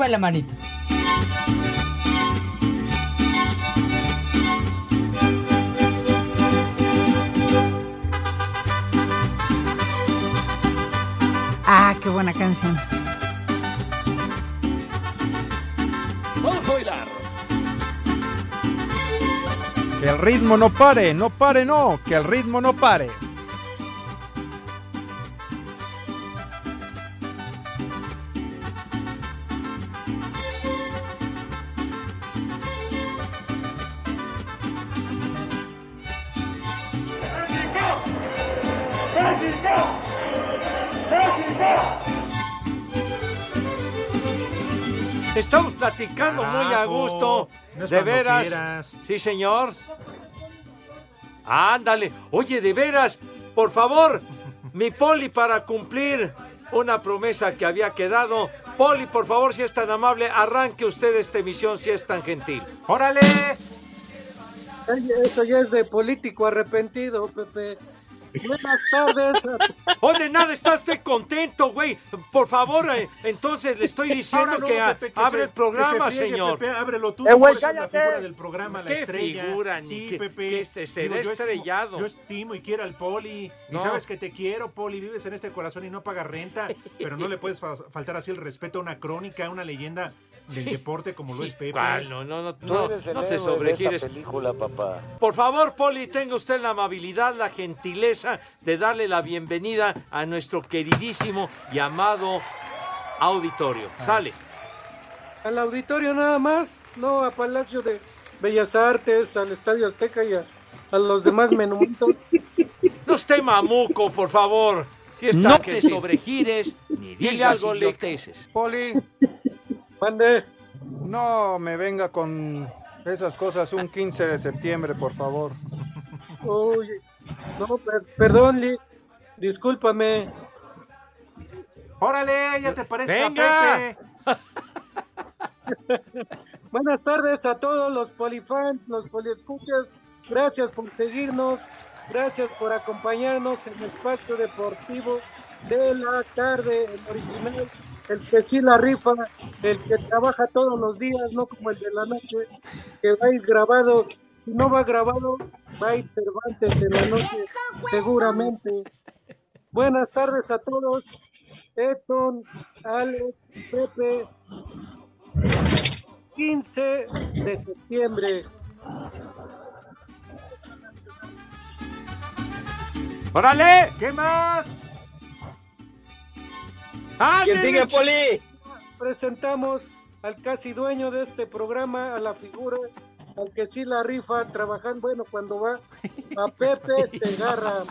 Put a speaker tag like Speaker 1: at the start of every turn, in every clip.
Speaker 1: Sube la manito.
Speaker 2: Ah, qué buena canción.
Speaker 3: Vamos a bailar.
Speaker 4: Que el ritmo no pare, no pare, no. Que el ritmo no pare.
Speaker 5: Muy a gusto.
Speaker 6: no
Speaker 5: de veras.
Speaker 6: quieras.
Speaker 5: Sí, señor. Ándale. Oye, de veras, por favor, mi Poli para cumplir una promesa que había quedado. Poli, por favor, si es tan amable, arranque usted esta emisión si es tan gentil.
Speaker 4: ¡Órale!
Speaker 7: Eso ya es de político arrepentido, Pepe. Buenas tardes.
Speaker 5: Oye, nada, está usted contento, güey. Por favor, eh, entonces le estoy diciendo
Speaker 6: no,
Speaker 5: que, a-
Speaker 6: Pepe, que
Speaker 5: abre
Speaker 6: se-
Speaker 5: el programa,
Speaker 6: que se friegue,
Speaker 5: señor.
Speaker 6: Pepe, ábrelo tú.
Speaker 5: Eh, güey,
Speaker 6: tú eres la figura del programa, la
Speaker 5: ¿Qué
Speaker 6: estrella.
Speaker 5: figura,
Speaker 6: Sí,
Speaker 5: qué-
Speaker 6: Pepe.
Speaker 5: qué este- será
Speaker 6: Digo, yo estimo-
Speaker 5: estrellado?
Speaker 6: Yo estimo y quiero al Poli. Y
Speaker 5: No.
Speaker 6: sabes que te quiero, Poli. Vives en este corazón y no pagas renta. pero no le puedes fa- faltar así el respeto a una crónica, a una leyenda del deporte como lo es Pepe.
Speaker 5: ¿Cuál? No, no, no, no, no te sobregires.
Speaker 8: película, papá.
Speaker 5: Por favor, Poli, tenga usted la amabilidad, la gentileza de darle la bienvenida a nuestro queridísimo y amado auditorio. Sale.
Speaker 7: Al auditorio nada más, no a Palacio de Bellas Artes, al Estadio Azteca y a, a los demás monumentos.
Speaker 5: No esté mamuco, por favor. Si está
Speaker 1: No
Speaker 5: que
Speaker 1: te sobregires ni digas
Speaker 5: algo,
Speaker 1: idioteces.
Speaker 4: Poli,
Speaker 7: Mande.
Speaker 4: no me venga con esas cosas un 15 de septiembre, por favor.
Speaker 7: Oye, no, per- perdón, Lee. Discúlpame.
Speaker 6: ¡Órale! ¡Ya te pareces
Speaker 5: ¡Venga!
Speaker 6: a Pepe!
Speaker 7: Buenas tardes a todos los polifans, los poliescuchas. Gracias por seguirnos. Gracias por acompañarnos en el espacio deportivo de la tarde, el original, el que sí la rifa, el que trabaja todos los días, no como el de la noche, que va a ir grabado. Si no va grabado, va a ir Cervantes en la noche, seguramente. Buenas tardes a todos. Edson, Alex, Pepe, 15 de septiembre.
Speaker 5: ¡Órale!
Speaker 6: ¿Qué más?
Speaker 5: ¡Ándele!
Speaker 8: sigue, Poli?
Speaker 7: Presentamos al casi dueño de este programa, a la figura, al que sí la rifa, trabajando, bueno, cuando va a Pepe Segarra.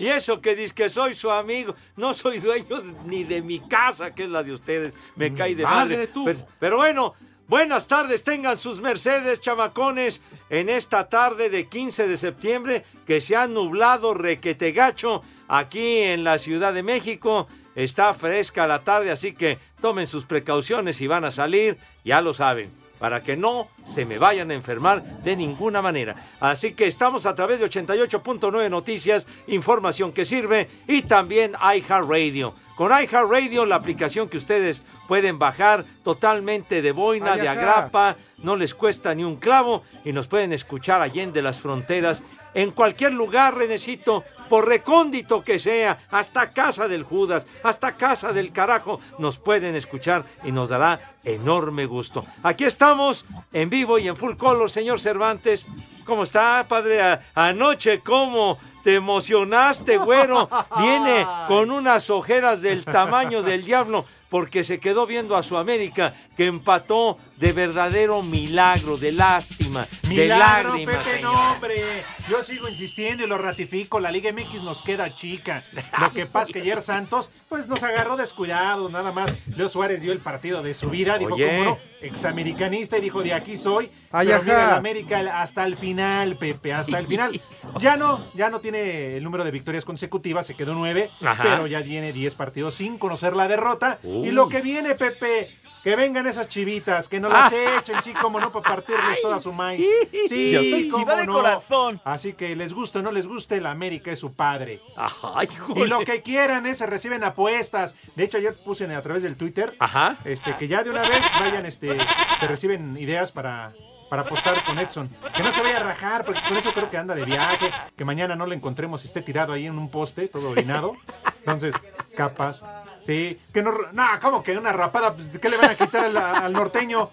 Speaker 5: Y eso que dice que soy su amigo, no soy dueño ni de mi casa, que es la de ustedes. Me cae de madre.
Speaker 6: madre tú.
Speaker 5: Pero, pero bueno, buenas tardes, tengan sus mercedes, chamacones, en esta tarde de 15 de septiembre, que se ha nublado requete gacho aquí en la Ciudad de México. Está fresca la tarde, así que tomen sus precauciones si van a salir, ya lo saben para que no se me vayan a enfermar de ninguna manera. Así que estamos a través de 88.9 Noticias, información que sirve y también iHeartRadio. Con iHeartRadio, la aplicación que ustedes pueden bajar totalmente de boina,
Speaker 4: Ay,
Speaker 5: de agrapa, no les cuesta ni un clavo y nos pueden escuchar allende las fronteras en cualquier lugar, Renecito, por recóndito que sea, hasta casa del Judas, hasta casa del carajo, nos pueden escuchar y nos dará enorme gusto. Aquí estamos en vivo y en full color, señor Cervantes. ¿Cómo está, padre? Anoche, ¿cómo te emocionaste, güero? Viene con unas ojeras del tamaño del diablo. porque se quedó viendo a su América que empató de verdadero milagro, de lástima, de
Speaker 6: Milagro,
Speaker 5: lágrimas.
Speaker 6: Pepe, no, hombre. Yo sigo insistiendo y lo ratifico. La Liga MX nos queda chica. Lo que pasa es que ayer Santos, pues nos agarró descuidados, nada más. Leo Suárez dio el partido de su vida, dijo,
Speaker 5: Oye.
Speaker 6: cómo no, examericanista y dijo, de aquí soy.
Speaker 4: Ay,
Speaker 6: pero mira,
Speaker 4: ajá.
Speaker 6: el América hasta el final, Pepe, hasta el final. Ya no, ya no tiene el número de victorias consecutivas, se quedó nueve,
Speaker 5: Ajá.
Speaker 6: pero ya tiene 10 partidos sin conocer la derrota.
Speaker 5: Uy.
Speaker 6: Y lo que viene, Pepe, que vengan esas chivitas, que no las echen, sí, como no, para partirles toda su maíz. Sí,
Speaker 3: Yo soy chiva de
Speaker 6: no.
Speaker 3: corazón.
Speaker 6: Así que les guste o no les guste, la América es su padre.
Speaker 5: Ay,
Speaker 6: Y lo que quieran es, se reciben apuestas. De hecho, ayer puse a través del Twitter
Speaker 5: Ajá.
Speaker 6: este, que ya de una vez vayan, este, se reciben ideas para, para apostar con Edson. Que no se vaya a rajar, porque con eso creo que anda de viaje, que mañana no lo encontremos y esté tirado ahí en un poste, todo orinado. Entonces, capaz. Sí, que no, no, ¿cómo que una rapada? Pues, ¿Qué le van a quitar al, al norteño?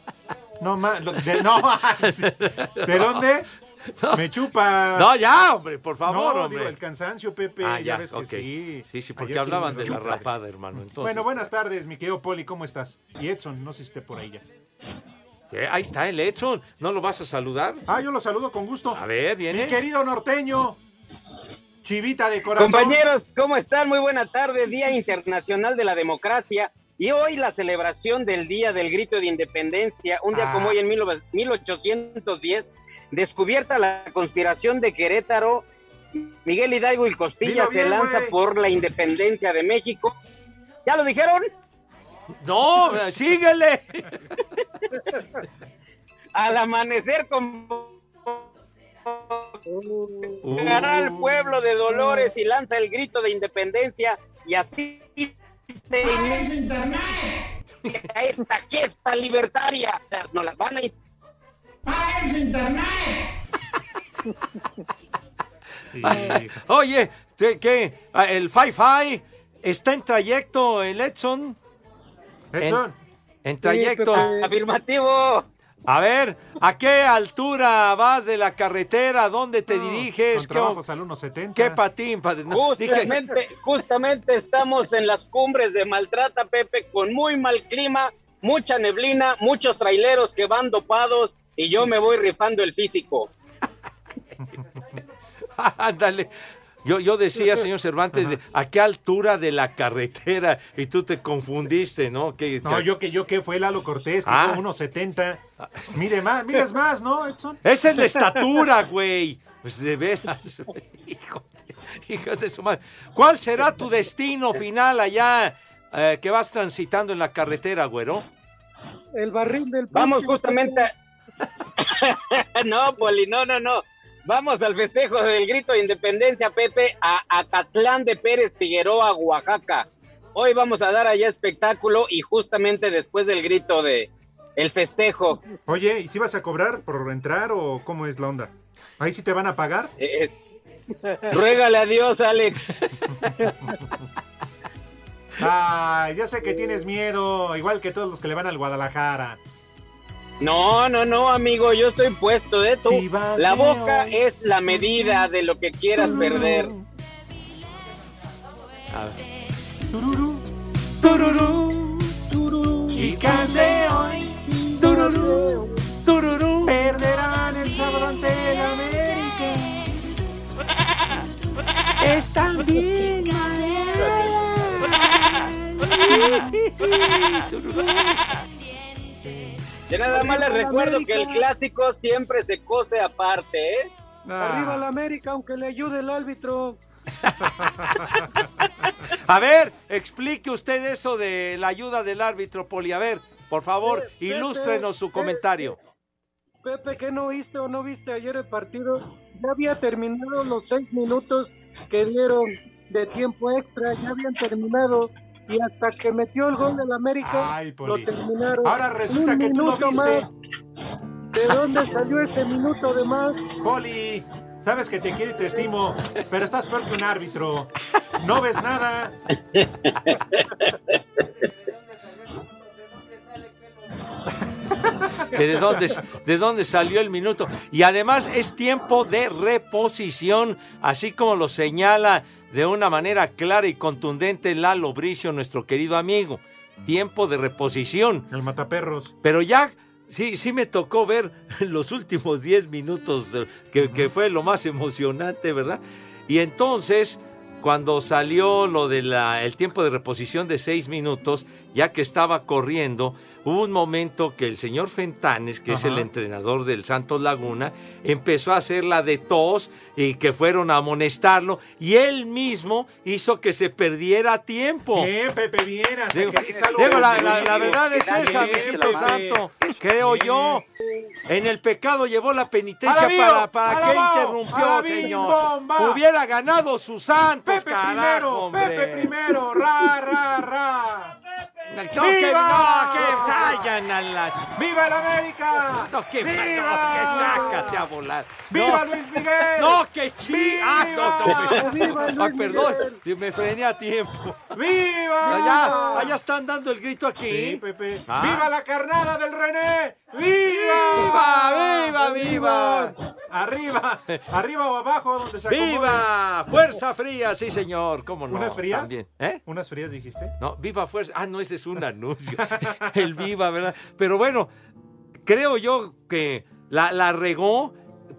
Speaker 6: No, ma, lo- de, no, ¿de dónde? Me chupa.
Speaker 5: No, ya, hombre, por favor,
Speaker 6: no,
Speaker 5: hombre.
Speaker 6: digo, el cansancio, Pepe,
Speaker 5: Ah,
Speaker 6: ya,
Speaker 5: ya,
Speaker 6: ves que sí.
Speaker 5: Sí, sí, porque
Speaker 6: Ayer
Speaker 5: hablaban de la rapada, hermano. Entonces,
Speaker 6: Bueno, buenas tardes, mi querido Poli, ¿cómo estás? Y Edson, no sé si esté por ahí ya.
Speaker 5: sí, ahí está el Edson. ¿No lo vas a saludar?
Speaker 6: Ah, yo lo saludo con gusto.
Speaker 5: A ver,
Speaker 6: Mi
Speaker 5: viene.
Speaker 6: querido norteño, chivita de corazón.
Speaker 9: Compañeros, ¿cómo están? Muy buena tarde, Día Internacional de la Democracia. Y hoy la celebración del Día del Grito de Independencia, un día
Speaker 6: Ah.
Speaker 9: como hoy en 1810, descubierta la conspiración de Querétaro, Miguel Hidalgo y Costilla
Speaker 6: Dilo bien,
Speaker 9: se lanza por la independencia de México. ¿Ya lo dijeron?
Speaker 5: No, síguele.
Speaker 9: Al amanecer con
Speaker 5: Uh.
Speaker 9: al pueblo de Dolores y lanza el grito de independencia y así se inicia esta fiesta libertaria. O sea, Nos las van a
Speaker 6: Sí.
Speaker 5: Oye, ¿qué? Ah, ¿El Fi-Fi está en trayecto, el Edson?
Speaker 6: Edson,
Speaker 5: En trayecto.
Speaker 9: Afirmativo.
Speaker 5: A ver, ¿a qué altura vas de la carretera? ¿Dónde te
Speaker 6: no,
Speaker 5: diriges?
Speaker 6: Con
Speaker 5: ¿Qué,
Speaker 6: al 1.70.
Speaker 5: qué patín? no, dije-
Speaker 9: justamente estamos en las cumbres de Maltrata, Pepe, con muy mal clima, mucha neblina, muchos traileros que van dopados y yo me voy rifando el físico.
Speaker 5: Ándale. Yo, yo decía, señor Cervantes, de, ¿a qué altura de la carretera? Y tú te confundiste, ¿no?
Speaker 6: No, yo que yo que fue Lalo Cortés, que
Speaker 5: Ah.
Speaker 6: fue 1.70. Mire más, miras más, ¿no, Edson?
Speaker 5: Esa es la estatura, güey. Pues de veras. Hijo de, hijo de su madre. ¿Cuál será tu destino final allá eh, que vas transitando en la carretera, güero?
Speaker 7: El barril del
Speaker 9: Vamos justamente. no, Poli, no, no, no. Vamos al festejo del grito de independencia, Pepe, a Acatlán de Pérez Figueroa, Oaxaca. Hoy vamos a dar allá espectáculo y justamente después del grito de el festejo.
Speaker 6: Oye, ¿y si vas a cobrar por entrar o cómo es la onda? ¿Ahí sí te van a pagar?
Speaker 9: eh, ruégale a Dios, Alex.
Speaker 6: Ah, ya sé que tienes miedo, igual que todos los que le van al Guadalajara.
Speaker 9: No, no, no, amigo, yo estoy puesto de tú.
Speaker 6: Vas
Speaker 9: La
Speaker 6: de
Speaker 9: boca
Speaker 6: hoy.
Speaker 9: es la medida de lo que quieras perder.
Speaker 5: A ver.
Speaker 6: Tururú,
Speaker 5: Tururú,
Speaker 6: chicas de hoy
Speaker 5: tururú, tururú.
Speaker 6: perderán el sabor ante el América.
Speaker 5: Están bien.
Speaker 9: Yo nada más les recuerdo que el clásico siempre se cose aparte, ¿eh?
Speaker 7: Arriba la
Speaker 6: Ah,
Speaker 7: América, aunque le ayude el árbitro.
Speaker 5: A ver, explique usted eso de la ayuda del árbitro, Poli. A ver, por favor,
Speaker 7: Pepe,
Speaker 5: ilústrenos su comentario.
Speaker 7: Pepe, ¿qué no oíste o no viste ayer el partido? Ya había terminado los seis minutos que dieron de tiempo extra, ya habían terminado. Y hasta que metió el gol del América,
Speaker 6: Ay,
Speaker 7: lo terminaron.
Speaker 6: Ahora resulta
Speaker 7: Un
Speaker 6: que tú lo
Speaker 7: minuto
Speaker 6: viste.
Speaker 7: más. ¿De dónde salió ese minuto de más?
Speaker 6: Poli, sabes que te quiero y te estimo, pero estás peor que un árbitro. No ves nada.
Speaker 5: que de dónde, de dónde salió el minuto. Y además es tiempo de reposición, así como lo señala de una manera clara y contundente Lalo Bricio, nuestro querido amigo. tiempo de reposición.
Speaker 6: El mataperros.
Speaker 5: Pero ya, sí, sí me tocó ver los últimos 10 minutos, eh, que, que fue lo más emocionante, ¿verdad? Y entonces, cuando salió lo del tiempo de reposición de 6 minutos, ya que estaba corriendo, hubo un momento que el señor Fentanes, que es el entrenador del Santos Laguna, empezó a hacer la de tos y que fueron a amonestarlo, y él mismo hizo que se perdiera tiempo.
Speaker 6: Bien, Pepe, bien. hasta
Speaker 5: Digo,
Speaker 6: que
Speaker 5: digo, la, la- verdad es
Speaker 6: Bien,
Speaker 5: esa, mijito santo. Creo yo. En el pecado llevó la penitencia
Speaker 6: Alabío,
Speaker 5: para, para que interrumpió,
Speaker 6: alabín,
Speaker 5: señor.
Speaker 6: bomba.
Speaker 5: Hubiera ganado sus santos,
Speaker 6: Pepe
Speaker 5: carajo,
Speaker 6: primero,
Speaker 5: hombre.
Speaker 6: Pepe primero, ra, ra, ra.
Speaker 5: No, que, no,
Speaker 6: ¡Viva!
Speaker 5: que vayan a la...
Speaker 6: ¡Viva el América!
Speaker 5: No, que, no, que
Speaker 6: ¡Viva!
Speaker 5: sácate a volar.
Speaker 6: ¡Viva
Speaker 5: no,
Speaker 6: Luis Miguel!
Speaker 5: No, que chi...
Speaker 6: ¡Viva!
Speaker 5: Ah, no, no,
Speaker 7: ¡Viva Luis
Speaker 5: perdón,
Speaker 7: Miguel!
Speaker 5: me frené a tiempo.
Speaker 6: ¡Viva!
Speaker 5: Allá, allá están dando el grito aquí.
Speaker 6: Sí, Pepe.
Speaker 5: Ah.
Speaker 6: ¡Viva la carnada del René!
Speaker 5: ¡Viva,
Speaker 6: ¡Viva!
Speaker 5: viva, viva!
Speaker 6: Arriba, arriba o abajo, donde se acomode.
Speaker 5: ¡Viva! ¡Fuerza fría! Sí, señor. ¿Cómo no?
Speaker 6: ¿Unas frías?
Speaker 5: También. ¿Eh?
Speaker 6: ¿Unas frías dijiste?
Speaker 5: No, viva fuerza. Ah, no, ese es un anuncio. El viva, ¿verdad? Pero bueno, creo yo que la, la regó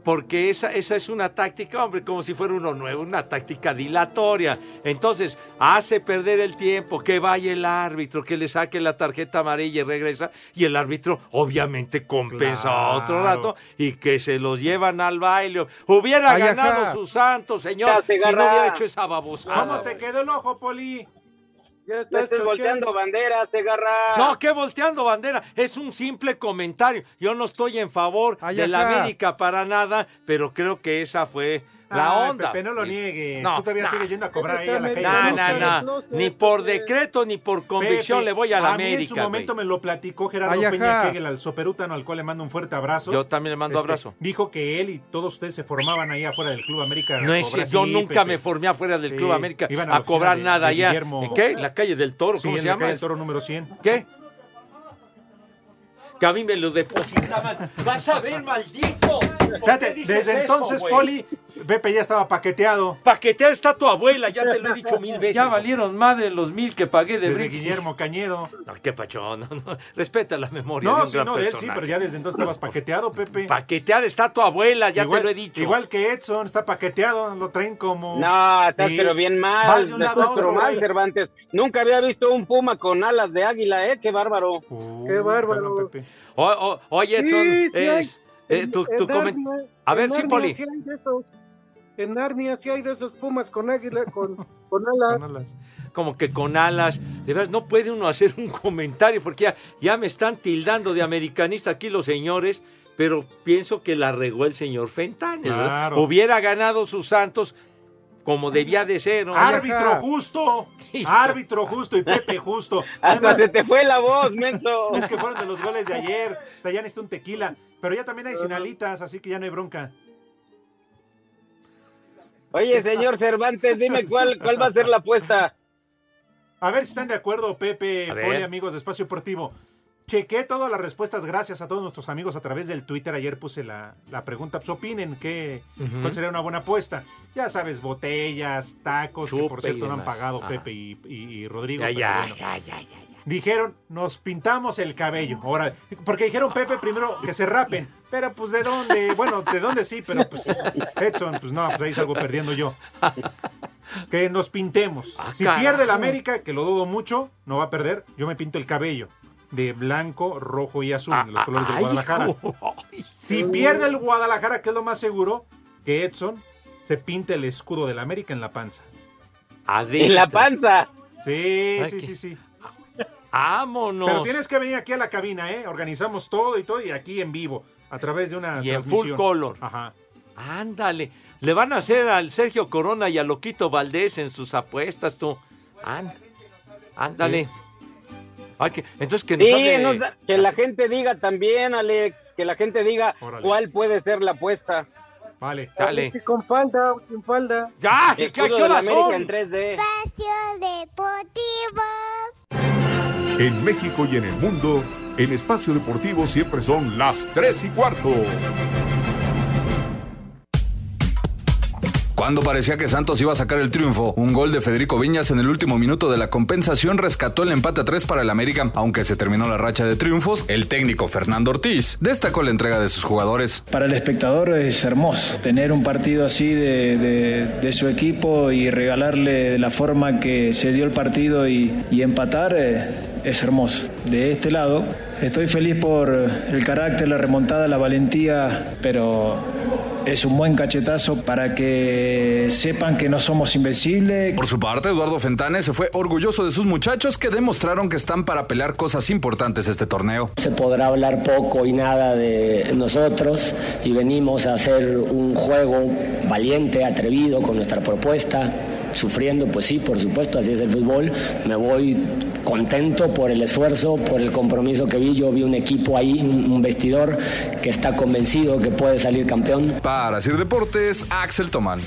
Speaker 5: porque esa, esa es una táctica, hombre, como si fuera uno nuevo, una táctica dilatoria. Entonces, hace perder el tiempo, que vaya el árbitro, que le saque la tarjeta amarilla y regresa, y el árbitro obviamente compensa otro
Speaker 6: Claro.
Speaker 5: rato y que se los llevan al baile. Hubiera
Speaker 4: Ay,
Speaker 5: ganado su santo, señor, si no hubiera hecho esa babosada.
Speaker 6: ¿Cómo te quedó el ojo, Poli?
Speaker 7: Ya estás
Speaker 9: volteando Segarra.
Speaker 5: No, que volteando bandera. Es un simple comentario. Yo no estoy en favor
Speaker 4: Ay,
Speaker 5: de la. América para nada, pero creo que esa fue la
Speaker 6: Ay,
Speaker 5: onda.
Speaker 6: Pepe, no lo niegues.
Speaker 5: No,
Speaker 6: Tú todavía
Speaker 5: no.
Speaker 6: sigues yendo a cobrar ahí a la calle.
Speaker 5: No,
Speaker 7: No
Speaker 5: no, Ni por
Speaker 7: Pepe.
Speaker 5: decreto ni por convicción
Speaker 6: Pepe,
Speaker 5: le voy a la
Speaker 6: a mí en su
Speaker 5: América.
Speaker 6: momento me lo platicó Gerardo
Speaker 4: Ay.
Speaker 6: Peña Kegel, al soperútano, al cual le mando un fuerte abrazo.
Speaker 5: Yo también le mando
Speaker 6: Este,
Speaker 5: abrazo.
Speaker 6: Dijo que él y todos ustedes se formaban ahí afuera del Club América.
Speaker 5: No es
Speaker 6: cobrar.
Speaker 5: yo
Speaker 6: Sí,
Speaker 5: nunca
Speaker 6: Pepe.
Speaker 5: me formé afuera del
Speaker 6: Sí,
Speaker 5: Club América
Speaker 6: iban a la
Speaker 5: a cobrar
Speaker 6: de-
Speaker 5: nada
Speaker 6: de
Speaker 5: allá.
Speaker 6: Guillermo.
Speaker 5: ¿En qué? La calle del Toro,
Speaker 6: Sí,
Speaker 5: ¿cómo
Speaker 6: en
Speaker 5: se
Speaker 6: la
Speaker 5: llama?
Speaker 6: calle del Toro número 100.
Speaker 5: ¿Qué? Que a mí me lo depositaban. Vas a ver, maldito. ¿Por qué
Speaker 6: Fíjate,
Speaker 5: dices
Speaker 6: desde
Speaker 5: eso,
Speaker 6: entonces? Poli, Pepe ya estaba paqueteado.
Speaker 5: Paqueteada está tu abuela, ya te lo he dicho mil veces.
Speaker 10: Ya valieron más de los mil que pagué de
Speaker 6: Desde. Guillermo Cañedo.
Speaker 5: No, qué pachón, no, no. Respeta la memoria de
Speaker 6: No,
Speaker 5: un
Speaker 6: sí,
Speaker 5: gran
Speaker 6: no, él sí, pero ya desde entonces estabas paqueteado, Pepe.
Speaker 5: Paqueteada está tu abuela, ya
Speaker 6: igual,
Speaker 5: te lo he dicho.
Speaker 6: Igual que Edson, está paqueteado, lo traen como...
Speaker 9: No, estás
Speaker 6: Sí.
Speaker 9: pero bien
Speaker 6: Vas
Speaker 9: mal.
Speaker 6: de un lado otro,
Speaker 9: mal. Cervantes. Nunca había visto un puma con alas de águila, ¿eh? Qué bárbaro.
Speaker 6: Uh,
Speaker 7: Qué bárbaro.
Speaker 6: perdón, Pepe.
Speaker 5: O- o- oye, Edson,
Speaker 7: Sí, sí hay.
Speaker 5: es, eh, tu,
Speaker 7: Narnia-
Speaker 5: A ver, sí, Poli.
Speaker 7: hay de esos. En Narnia sí hay de esos pumas con águila, con, con
Speaker 6: Con
Speaker 7: alas.
Speaker 5: como que con alas. De verdad, no puede uno hacer un comentario porque ya, ya me están tildando de americanista aquí los señores, pero pienso que la regó el señor Fentanes. Hubiera ganado sus santos como debía de ser. ¿no?
Speaker 6: Árbitro
Speaker 4: ajá.
Speaker 6: justo. Árbitro justo y Pepe justo.
Speaker 9: Hasta
Speaker 6: Además,
Speaker 9: se te fue la voz, menso.
Speaker 6: es que fueron de los goles de ayer. Ya necesito un tequila. Pero ya también hay sin alitas, así que ya no hay bronca.
Speaker 9: Oye, señor Cervantes, dime cuál, cuál va a ser la apuesta.
Speaker 6: A ver si están de acuerdo, Pepe. Poli, amigos de Espacio Deportivo. Chequé todas las respuestas, gracias a todos nuestros amigos a través del Twitter. Ayer puse la, la pregunta, pues opinen qué, cuál sería una buena apuesta. Ya sabes, botellas, tacos, que por cierto no han pagado
Speaker 5: Ajá.
Speaker 6: Pepe y, y- y Rodrigo.
Speaker 5: Ya,
Speaker 6: pero
Speaker 5: ya,
Speaker 6: bueno.
Speaker 5: ya, ya, ya, ya.
Speaker 6: Dijeron, nos pintamos el cabello. Ahora, porque dijeron Pepe primero que se rapen. Pero pues de dónde, bueno, de dónde sí, pero pues Edson, pues no, pues ahí salgo perdiendo yo. Que nos pintemos.
Speaker 5: Ah,
Speaker 6: si
Speaker 5: carajo.
Speaker 6: pierde el América, que lo dudo mucho, no va a perder, yo me pinto el cabello. De blanco, rojo y azul,
Speaker 5: Ah,
Speaker 6: los colores del Guadalajara.
Speaker 5: hijo.
Speaker 6: Si pierde el Guadalajara, que es lo más seguro, que Edson se pinte el escudo del América en la panza.
Speaker 5: Adentro.
Speaker 9: En la panza.
Speaker 6: Sí,
Speaker 5: Ay,
Speaker 6: sí,
Speaker 5: qué-
Speaker 6: sí, sí.
Speaker 5: Vámonos.
Speaker 6: Pero tienes que venir aquí a la cabina, ¿eh? Organizamos todo y todo y aquí en vivo, a través de una
Speaker 5: Y en full color.
Speaker 6: Ajá.
Speaker 5: Ándale. Le van a hacer al Sergio Corona y a Loquito Valdés en sus apuestas, tú. Án- Ándale. Ay, que- entonces que nos
Speaker 9: Sí,
Speaker 5: hable-
Speaker 9: nos da- que la gente diga también, Alex, que la gente diga
Speaker 6: Órale.
Speaker 9: cuál puede ser la apuesta.
Speaker 6: Vale.
Speaker 5: Dale.
Speaker 7: Si con falda o sin falda.
Speaker 5: ¡Ya! ¿Qué, qué horas son?
Speaker 9: en 3D.
Speaker 2: Espacio Deportivo.
Speaker 11: En México y en el mundo, en Espacio Deportivo siempre son las 3 y cuarto.
Speaker 12: Cuando parecía que Santos iba a sacar el triunfo, un gol de Federico Viñas en el último minuto de la compensación rescató el empate a 3 para el América. Aunque se terminó la racha de triunfos, el técnico Fernando Ortiz destacó la entrega de sus jugadores.
Speaker 13: Para el espectador es hermoso tener un partido así de, de- de su equipo y regalarle la forma que se dio el partido y, y empatar eh, es hermoso. De este lado, estoy feliz por el carácter, la remontada, la valentía, pero es un buen cachetazo para que sepan que no somos invencibles.
Speaker 12: Por su parte, Eduardo Fentanes se fue orgulloso de sus muchachos que demostraron que están para pelear cosas importantes este torneo.
Speaker 14: Se podrá hablar poco y nada de nosotros y venimos a hacer un juego valiente, atrevido con nuestra propuesta. Sufriendo, pues sí, por supuesto, así es el fútbol. Me voy contento por el esfuerzo, por el compromiso que vi. Yo vi un equipo ahí, un, vestidor que está convencido que puede salir campeón.
Speaker 12: Para Sir Deportes, Axel Tomán.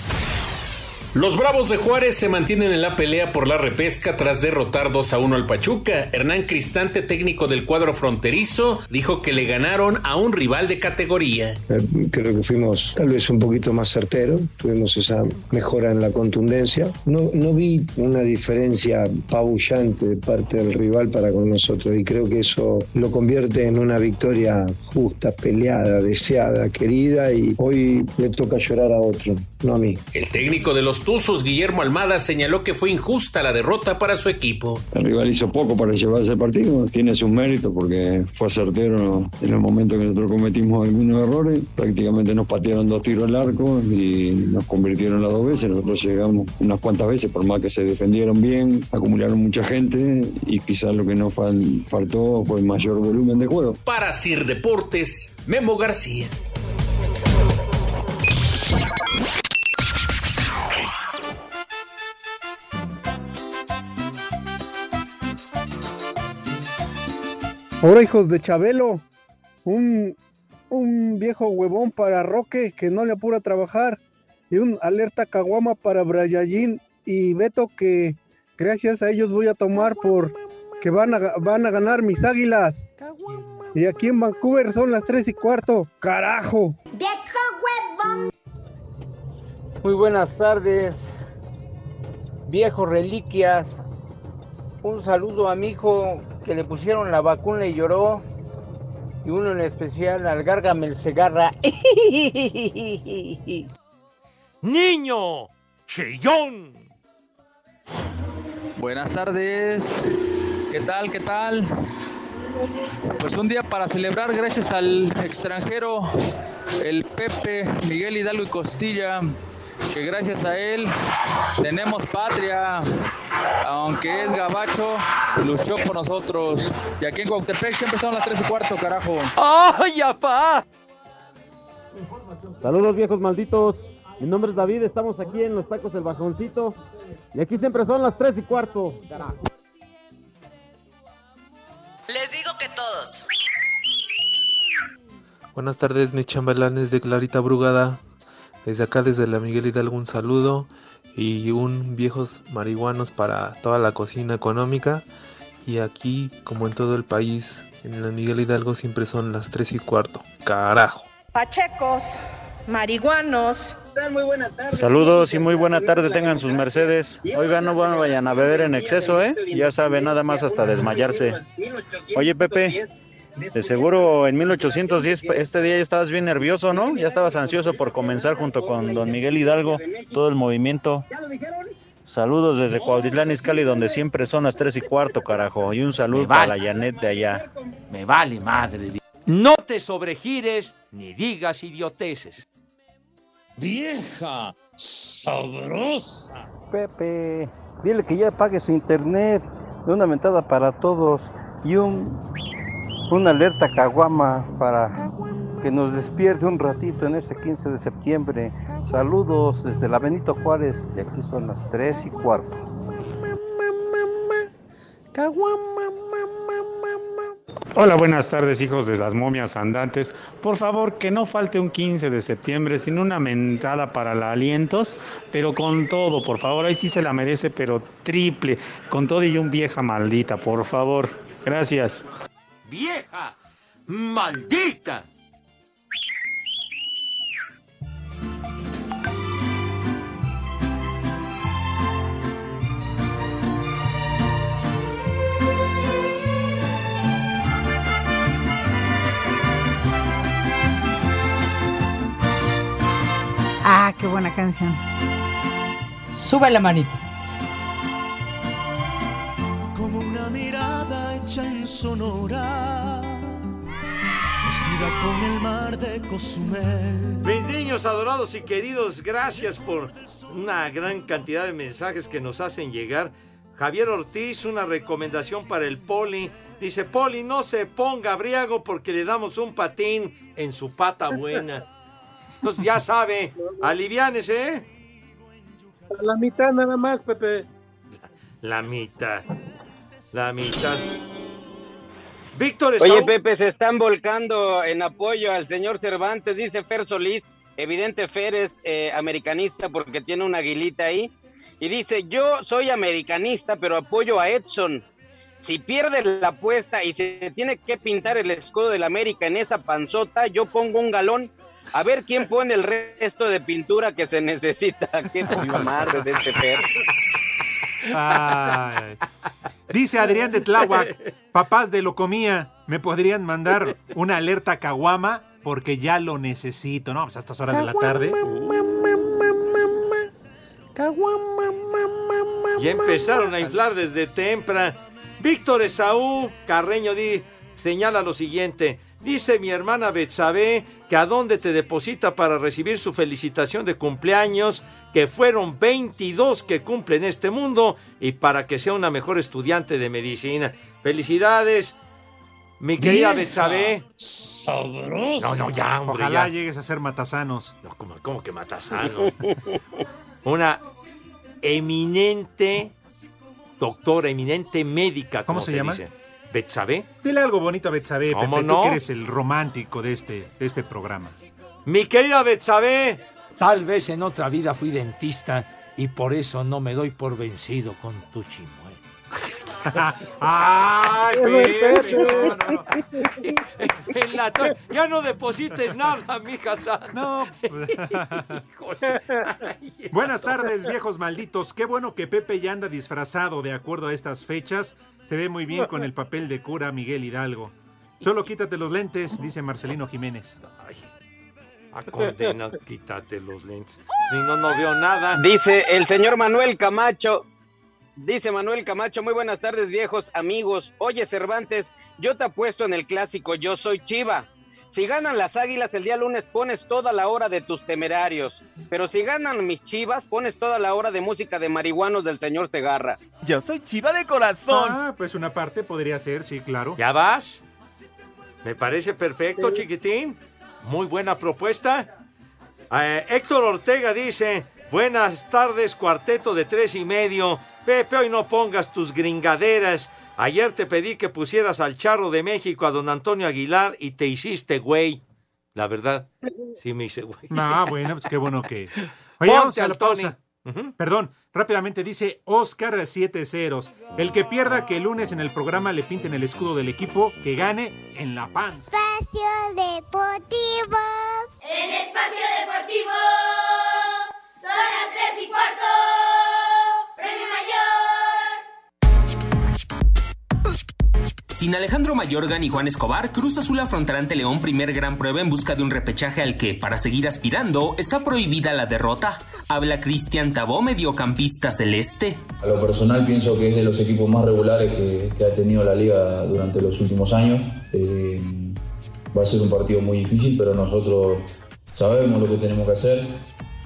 Speaker 15: Los Bravos de Juárez se mantienen en la pelea por la repesca tras derrotar 2 a 1 al Pachuca. Hernán Cristante, técnico del cuadro fronterizo, dijo que le ganaron a un rival de categoría.
Speaker 16: Eh, Creo que fuimos tal vez un poquito más certeros, tuvimos esa mejora en la contundencia. No, no vi una diferencia pabullante de parte del rival para con nosotros y creo que eso lo convierte en una victoria justa, peleada, deseada, querida y hoy le toca llorar a otro, no a mí.
Speaker 15: El técnico de los Tuzos, Guillermo Almada, señaló que fue injusta la derrota para su equipo.
Speaker 17: El rival hizo poco para llevarse el partido, tiene sus méritos porque fue certero en el momento que nosotros cometimos algunos errores. Prácticamente nos patearon dos tiros al arco y nos convirtieron las dos veces. Nosotros llegamos unas cuantas veces, por más que se defendieron bien, acumularon mucha gente y quizás lo que nos fal- faltó fue mayor volumen de juego.
Speaker 15: Para Sir Deportes, Memo García.
Speaker 18: Ahora, hijos de Chabelo, un, un viejo huevón para Roque que no le apura a trabajar y un alerta caguama para Brayallín y Beto que gracias a ellos voy a tomar por que van a, van a ganar mis águilas. Y aquí en Vancouver son las tres y cuarto. ¡Carajo!
Speaker 19: Muy buenas tardes, viejos reliquias. Un saludo a mi hijo que le pusieron la vacuna y lloró. Y uno en especial al Gargamel Segarra.
Speaker 5: ¡Niño! ¡Chillón!
Speaker 20: Buenas tardes. ¿Qué tal? ¿Qué tal? Pues un día para celebrar gracias al extranjero, el Pepe Miguel Hidalgo y Costilla, que gracias a él tenemos patria. Aunque es gabacho, luchó por nosotros. Y aquí en Cuautepec siempre son las 3 y cuarto, carajo.
Speaker 5: ¡Ay, apá!
Speaker 21: Saludos viejos malditos. Mi nombre es David, estamos aquí en los tacos del bajoncito. Y aquí siempre son las 3 y cuarto. Carajo.
Speaker 22: Les digo que todos.
Speaker 23: Buenas tardes, mis chambelanes de Clarita Brugada. Desde acá, desde la Miguel Hidalgo, un saludo y un viejos marihuanos para toda la cocina económica. Y aquí, como en todo el país, en la Miguel Hidalgo siempre son las 3 y cuarto. Carajo.
Speaker 1: Pachecos, marihuanos.
Speaker 19: Muy buena tarde.
Speaker 24: Saludos y muy buena tarde tengan sus Mercedes. Oigan, no vayan a beber en exceso, ¿eh? Ya saben, nada más hasta desmayarse. Oye, Pepe, de seguro en 1810 este día ya estabas bien nervioso, ¿no? Ya estabas ansioso por comenzar junto con don Miguel Hidalgo todo el movimiento. Saludos desde Cuautitlán Izcalli, donde siempre son las 3 y cuarto, carajo. Y un saludo
Speaker 25: vale.
Speaker 24: para la Janet de allá.
Speaker 25: Me vale madre. No te sobregires ni digas idioteces.
Speaker 26: Vieja sabrosa.
Speaker 27: Pepe, dile que ya pague su internet. De una mentada para todos. Y un una alerta caguama para que nos despierte un ratito en este 15 de septiembre. Saludos desde la Benito Juárez. Y aquí son las 3 y cuarto.
Speaker 28: Hola, buenas tardes, hijos de las momias andantes. Por favor, que no falte un 15 de septiembre sin una mentada para la alientos, pero con todo, por favor. Ahí sí se la merece, pero triple, con todo y un vieja maldita, por favor. Gracias
Speaker 25: vieja, maldita.
Speaker 29: Ah, qué buena canción.
Speaker 30: Sube la manito.
Speaker 31: Como una mirada hecha en Sonora, vestida con el mar de Cozumel.
Speaker 5: Mis niños adorados y queridos, gracias por una gran cantidad de mensajes que nos hacen llegar. Javier Ortiz, una recomendación para el Poli. Dice, Poli, no se ponga briago porque le damos un patín en su pata buena. Entonces ya sabe, aliviánese, ¿eh?
Speaker 18: La mitad nada más, Pepe.
Speaker 5: La mitad. La mitad. Víctor
Speaker 9: Oye. Pepe, se están volcando en apoyo al señor Cervantes, dice Fer Solís. Evidente Fer es eh, americanista porque tiene una aguilita ahí. Y dice, yo soy americanista, pero apoyo a Edson. Si pierde la apuesta y se tiene que pintar el escudo del América en esa panzota, yo pongo un galón. A ver quién pone el resto de pintura que se necesita. Qué madre de este Fer.
Speaker 6: Ay. Dice Adrián de Tláhuac, papás de Locomía, ¿me podrían mandar una alerta caguama? Porque ya lo necesito, ¿no? Pues a estas horas de la tarde.
Speaker 5: Ya empezaron a inflar desde temprano. Víctor Esaú Carreño di, señala lo siguiente. Dice mi hermana Betsabe que a dónde te deposita para recibir su felicitación de cumpleaños, que fueron 22 que cumplen este mundo y para que sea una mejor estudiante de medicina. Felicidades, mi querida
Speaker 26: Vieja
Speaker 5: Betsabe.
Speaker 26: Sabrosa.
Speaker 5: No, no, ya, hombre,
Speaker 6: Ojalá
Speaker 5: ya.
Speaker 6: llegues a ser matasanos.
Speaker 5: No, ¿cómo, cómo que matasano? Una eminente doctora, eminente médica.
Speaker 6: ¿Cómo
Speaker 5: como
Speaker 6: se llama?
Speaker 5: dice. ¿Betsabe?
Speaker 6: Dile algo bonito a Betsabe,
Speaker 5: ¿Cómo
Speaker 6: Pepe,
Speaker 5: no?
Speaker 6: tú que eres el romántico de este, de este programa.
Speaker 5: Mi querida Betsabe.
Speaker 25: Tal vez en otra vida fui dentista y por eso no me doy por vencido con tu chimuelo.
Speaker 5: ¡Ay,
Speaker 25: Pepe!
Speaker 5: No, no, no. En la ya no deposites nada, mija santa.
Speaker 6: No. Buenas tardes, viejos malditos. Qué bueno que Pepe ya anda disfrazado de acuerdo a estas fechas. Se ve muy bien con el papel de cura Miguel Hidalgo. Solo quítate los lentes, dice Marcelino Jiménez.
Speaker 5: A condena, quítate los lentes. Si no, no veo nada.
Speaker 9: Dice el señor Manuel Camacho. Dice Manuel Camacho, muy buenas tardes viejos amigos. Oye Cervantes, yo te apuesto en el clásico, yo soy Chiva. Si ganan las águilas el día lunes pones toda la hora de tus temerarios. Pero si ganan mis chivas pones toda la hora de música de marihuanos del señor Segarra.
Speaker 6: Yo soy chiva de corazón. Ah, pues una parte podría ser, sí, claro.
Speaker 5: ¿Ya vas? Me parece perfecto, chiquitín. Muy buena propuesta. Eh, Héctor Ortega dice: Buenas tardes, cuarteto de tres y medio. Pepe, hoy no pongas tus gringaderas. Ayer te pedí que pusieras al charro de México a don Antonio Aguilar y te hiciste güey. La verdad, sí me hice güey.
Speaker 6: Ah, bueno, pues qué bueno que. Oye,
Speaker 5: Ponte
Speaker 6: vamos a
Speaker 5: al Tony.
Speaker 6: pausa. Perdón, rápidamente dice Oscar siete ceros. El que pierda que el lunes en el programa le pinten el escudo del equipo, que gane en la panza.
Speaker 2: Espacio Deportivo.
Speaker 32: En Espacio Deportivo son las 3 y cuarto. Premio
Speaker 33: Sin Alejandro Mayorga ni Juan Escobar, Cruz Azul afrontará ante León primer gran prueba en busca de un repechaje al que, para seguir aspirando, está prohibida la derrota. Habla Cristian Tabó, mediocampista celeste.
Speaker 34: A lo personal pienso que es de los equipos más regulares que, ha tenido la liga durante los últimos años. Eh, va a ser un partido muy difícil, pero nosotros sabemos lo que tenemos que hacer,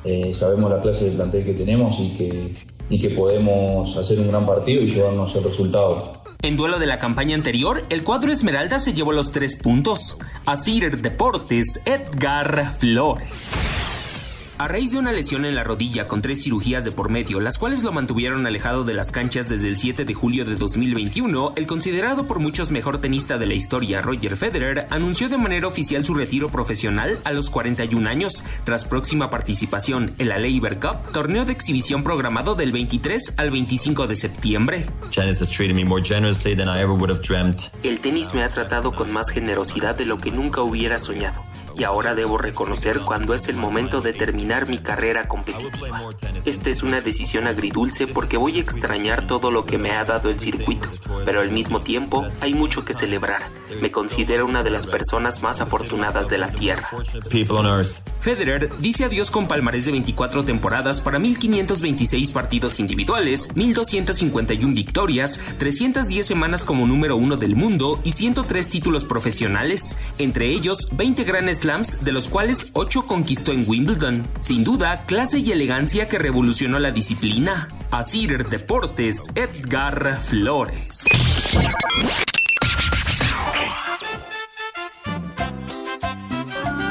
Speaker 34: eh, sabemos la clase de plantel que tenemos y que, y que podemos hacer un gran partido y llevarnos el resultado.
Speaker 33: En duelo de la campaña anterior, el cuadro Esmeralda se llevó los tres puntos. Asir Deportes, Edgar Flores. A raíz de una lesión en la rodilla con tres cirugías de por medio, las cuales lo mantuvieron alejado de las canchas desde el 7 de julio de 2021, el considerado por muchos mejor tenista de la historia, Roger Federer, anunció de manera oficial su retiro profesional a los 41 años, tras próxima participación en la Labour Cup, torneo de exhibición programado del 23 al 25 de septiembre. El tenis me ha tratado con más generosidad de lo que nunca hubiera soñado. Y ahora debo reconocer cuando es el momento de terminar mi carrera competitiva. Esta es una decisión agridulce porque voy a extrañar todo lo que me ha dado el circuito, pero al mismo tiempo hay mucho que celebrar. Me considero una de las personas más afortunadas de la Tierra. Federer dice adiós con palmarés de 24 temporadas para 1526 partidos individuales, 1251 victorias, 310 semanas como número uno del mundo y 103 títulos profesionales, entre ellos 20 Grand Slams, de los cuales 8 conquistó en Wimbledon. Sin duda, clase y elegancia que revolucionó la disciplina. Asir Deportes, Edgar Flores.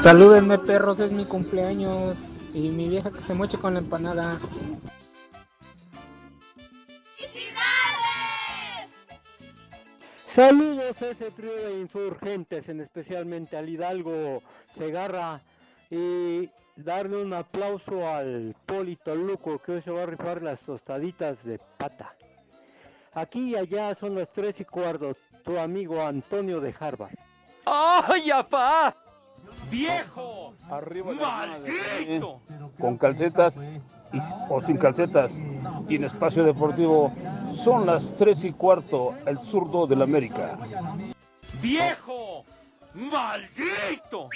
Speaker 29: Salúdenme perros, es mi cumpleaños y mi vieja que se moche con la empanada.
Speaker 27: Saludos a ese trío de insurgentes, en especialmente al Hidalgo Segarra y darle un aplauso al Polito Luco que hoy se va a rifar las tostaditas de pata. Aquí y allá son las tres y cuarto, tu amigo Antonio de Harvard.
Speaker 25: ¡Ay, apá! ¡Viejo!
Speaker 35: Arriba
Speaker 25: ¡Maldito!
Speaker 35: con calcetas y- o sin calcetas. Y en espacio deportivo son las 3 y cuarto, el zurdo del América.
Speaker 25: ¡Viejo! ¡Maldito!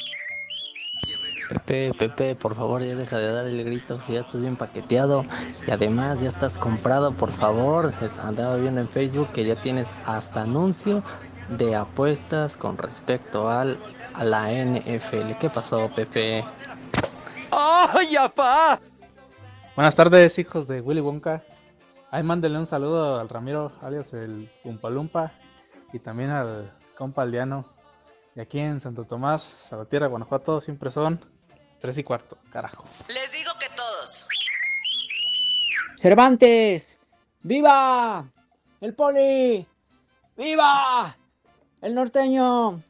Speaker 36: Pepe, Pepe, por favor ya deja de dar el grito, si ya estás bien paqueteado y además ya estás comprado, por favor. Andaba viendo en Facebook que ya tienes hasta anuncio de apuestas con respecto al a la NFL. ¿Qué pasó, Pepe?
Speaker 25: ¡Ay, apá!
Speaker 37: Buenas tardes, hijos de Willy Wonka. Ahí mándenle un saludo al Ramiro, alias el Pumpalumpa, y también al compa Aldeano. Y aquí en Santo Tomás, Salvatierra, Guanajuato, siempre son tres y cuarto, carajo.
Speaker 38: Les digo que todos.
Speaker 1: Cervantes, ¡viva! El poli, ¡viva! El norteño,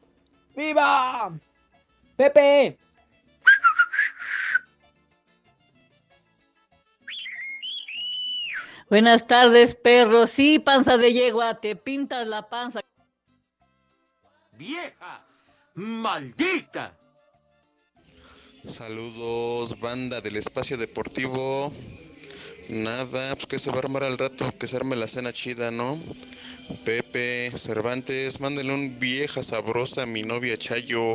Speaker 1: ¡viva! Pepe,
Speaker 39: Buenas tardes, perro. Sí, panza de yegua, te pintas la panza.
Speaker 25: ¡Vieja! ¡Maldita!
Speaker 40: Saludos, banda del espacio deportivo. Nada, pues que se va a armar al rato, que se arme la cena chida, ¿no? Pepe, Cervantes, mándenle un vieja sabrosa a mi novia Chayo,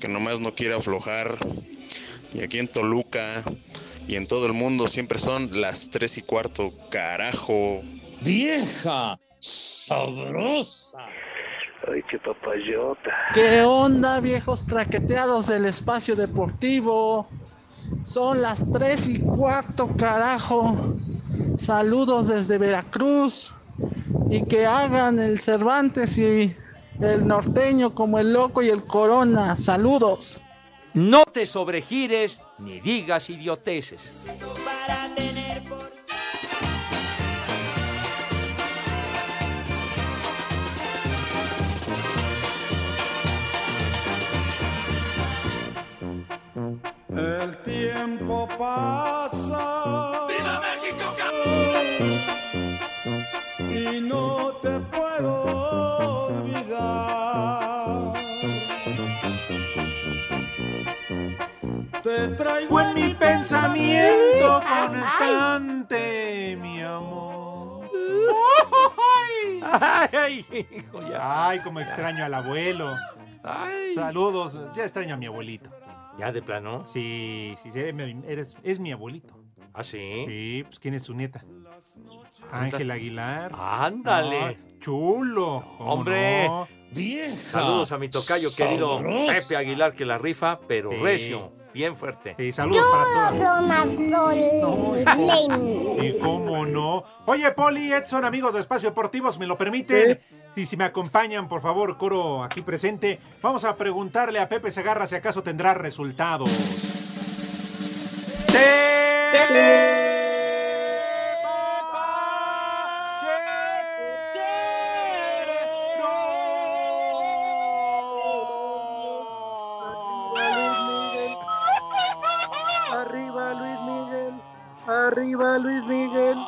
Speaker 40: que nomás no quiere aflojar. Y aquí en Toluca y en todo el mundo siempre son las tres y cuarto, carajo.
Speaker 26: Vieja sabrosa.
Speaker 27: Ay, qué papayota.
Speaker 36: ¿Qué onda, viejos traqueteados del espacio deportivo? Son las tres y cuarto, carajo. Saludos desde Veracruz. Y que hagan el Cervantes y el norteño como el loco y el corona. Saludos.
Speaker 25: No te sobregires ni digas idioteces.
Speaker 31: El tiempo pasa. ¡Viva México, Y no te puedo olvidar. Te traigo
Speaker 6: en mi pensamiento constante, mi amor.
Speaker 5: Ay, hijo, ya.
Speaker 6: Ay, como extraño al abuelo. Saludos, ya extraño a mi abuelito.
Speaker 5: ¿Ya de plano?
Speaker 6: Sí, sí, sí, eres, es mi abuelito.
Speaker 5: ¿Ah, sí?
Speaker 6: Sí, pues ¿quién es su nieta? Ángel Aguilar.
Speaker 5: Ándale.
Speaker 6: Ah, chulo. ¿cómo
Speaker 5: Hombre.
Speaker 6: no?
Speaker 5: Saludos a mi tocayo querido. Pepe Aguilar que la rifa, pero
Speaker 6: Sí.
Speaker 5: recio, bien fuerte.
Speaker 6: Sí, saludos para todos. ¿Y cómo no? Oye, Poli, Edson, amigos de Espacio Deportivos, ¿me lo permiten? Y si me acompañan, por favor, coro aquí presente, vamos a preguntarle a Pepe Segarra si acaso tendrá resultados.
Speaker 27: Arriba Luis Miguel,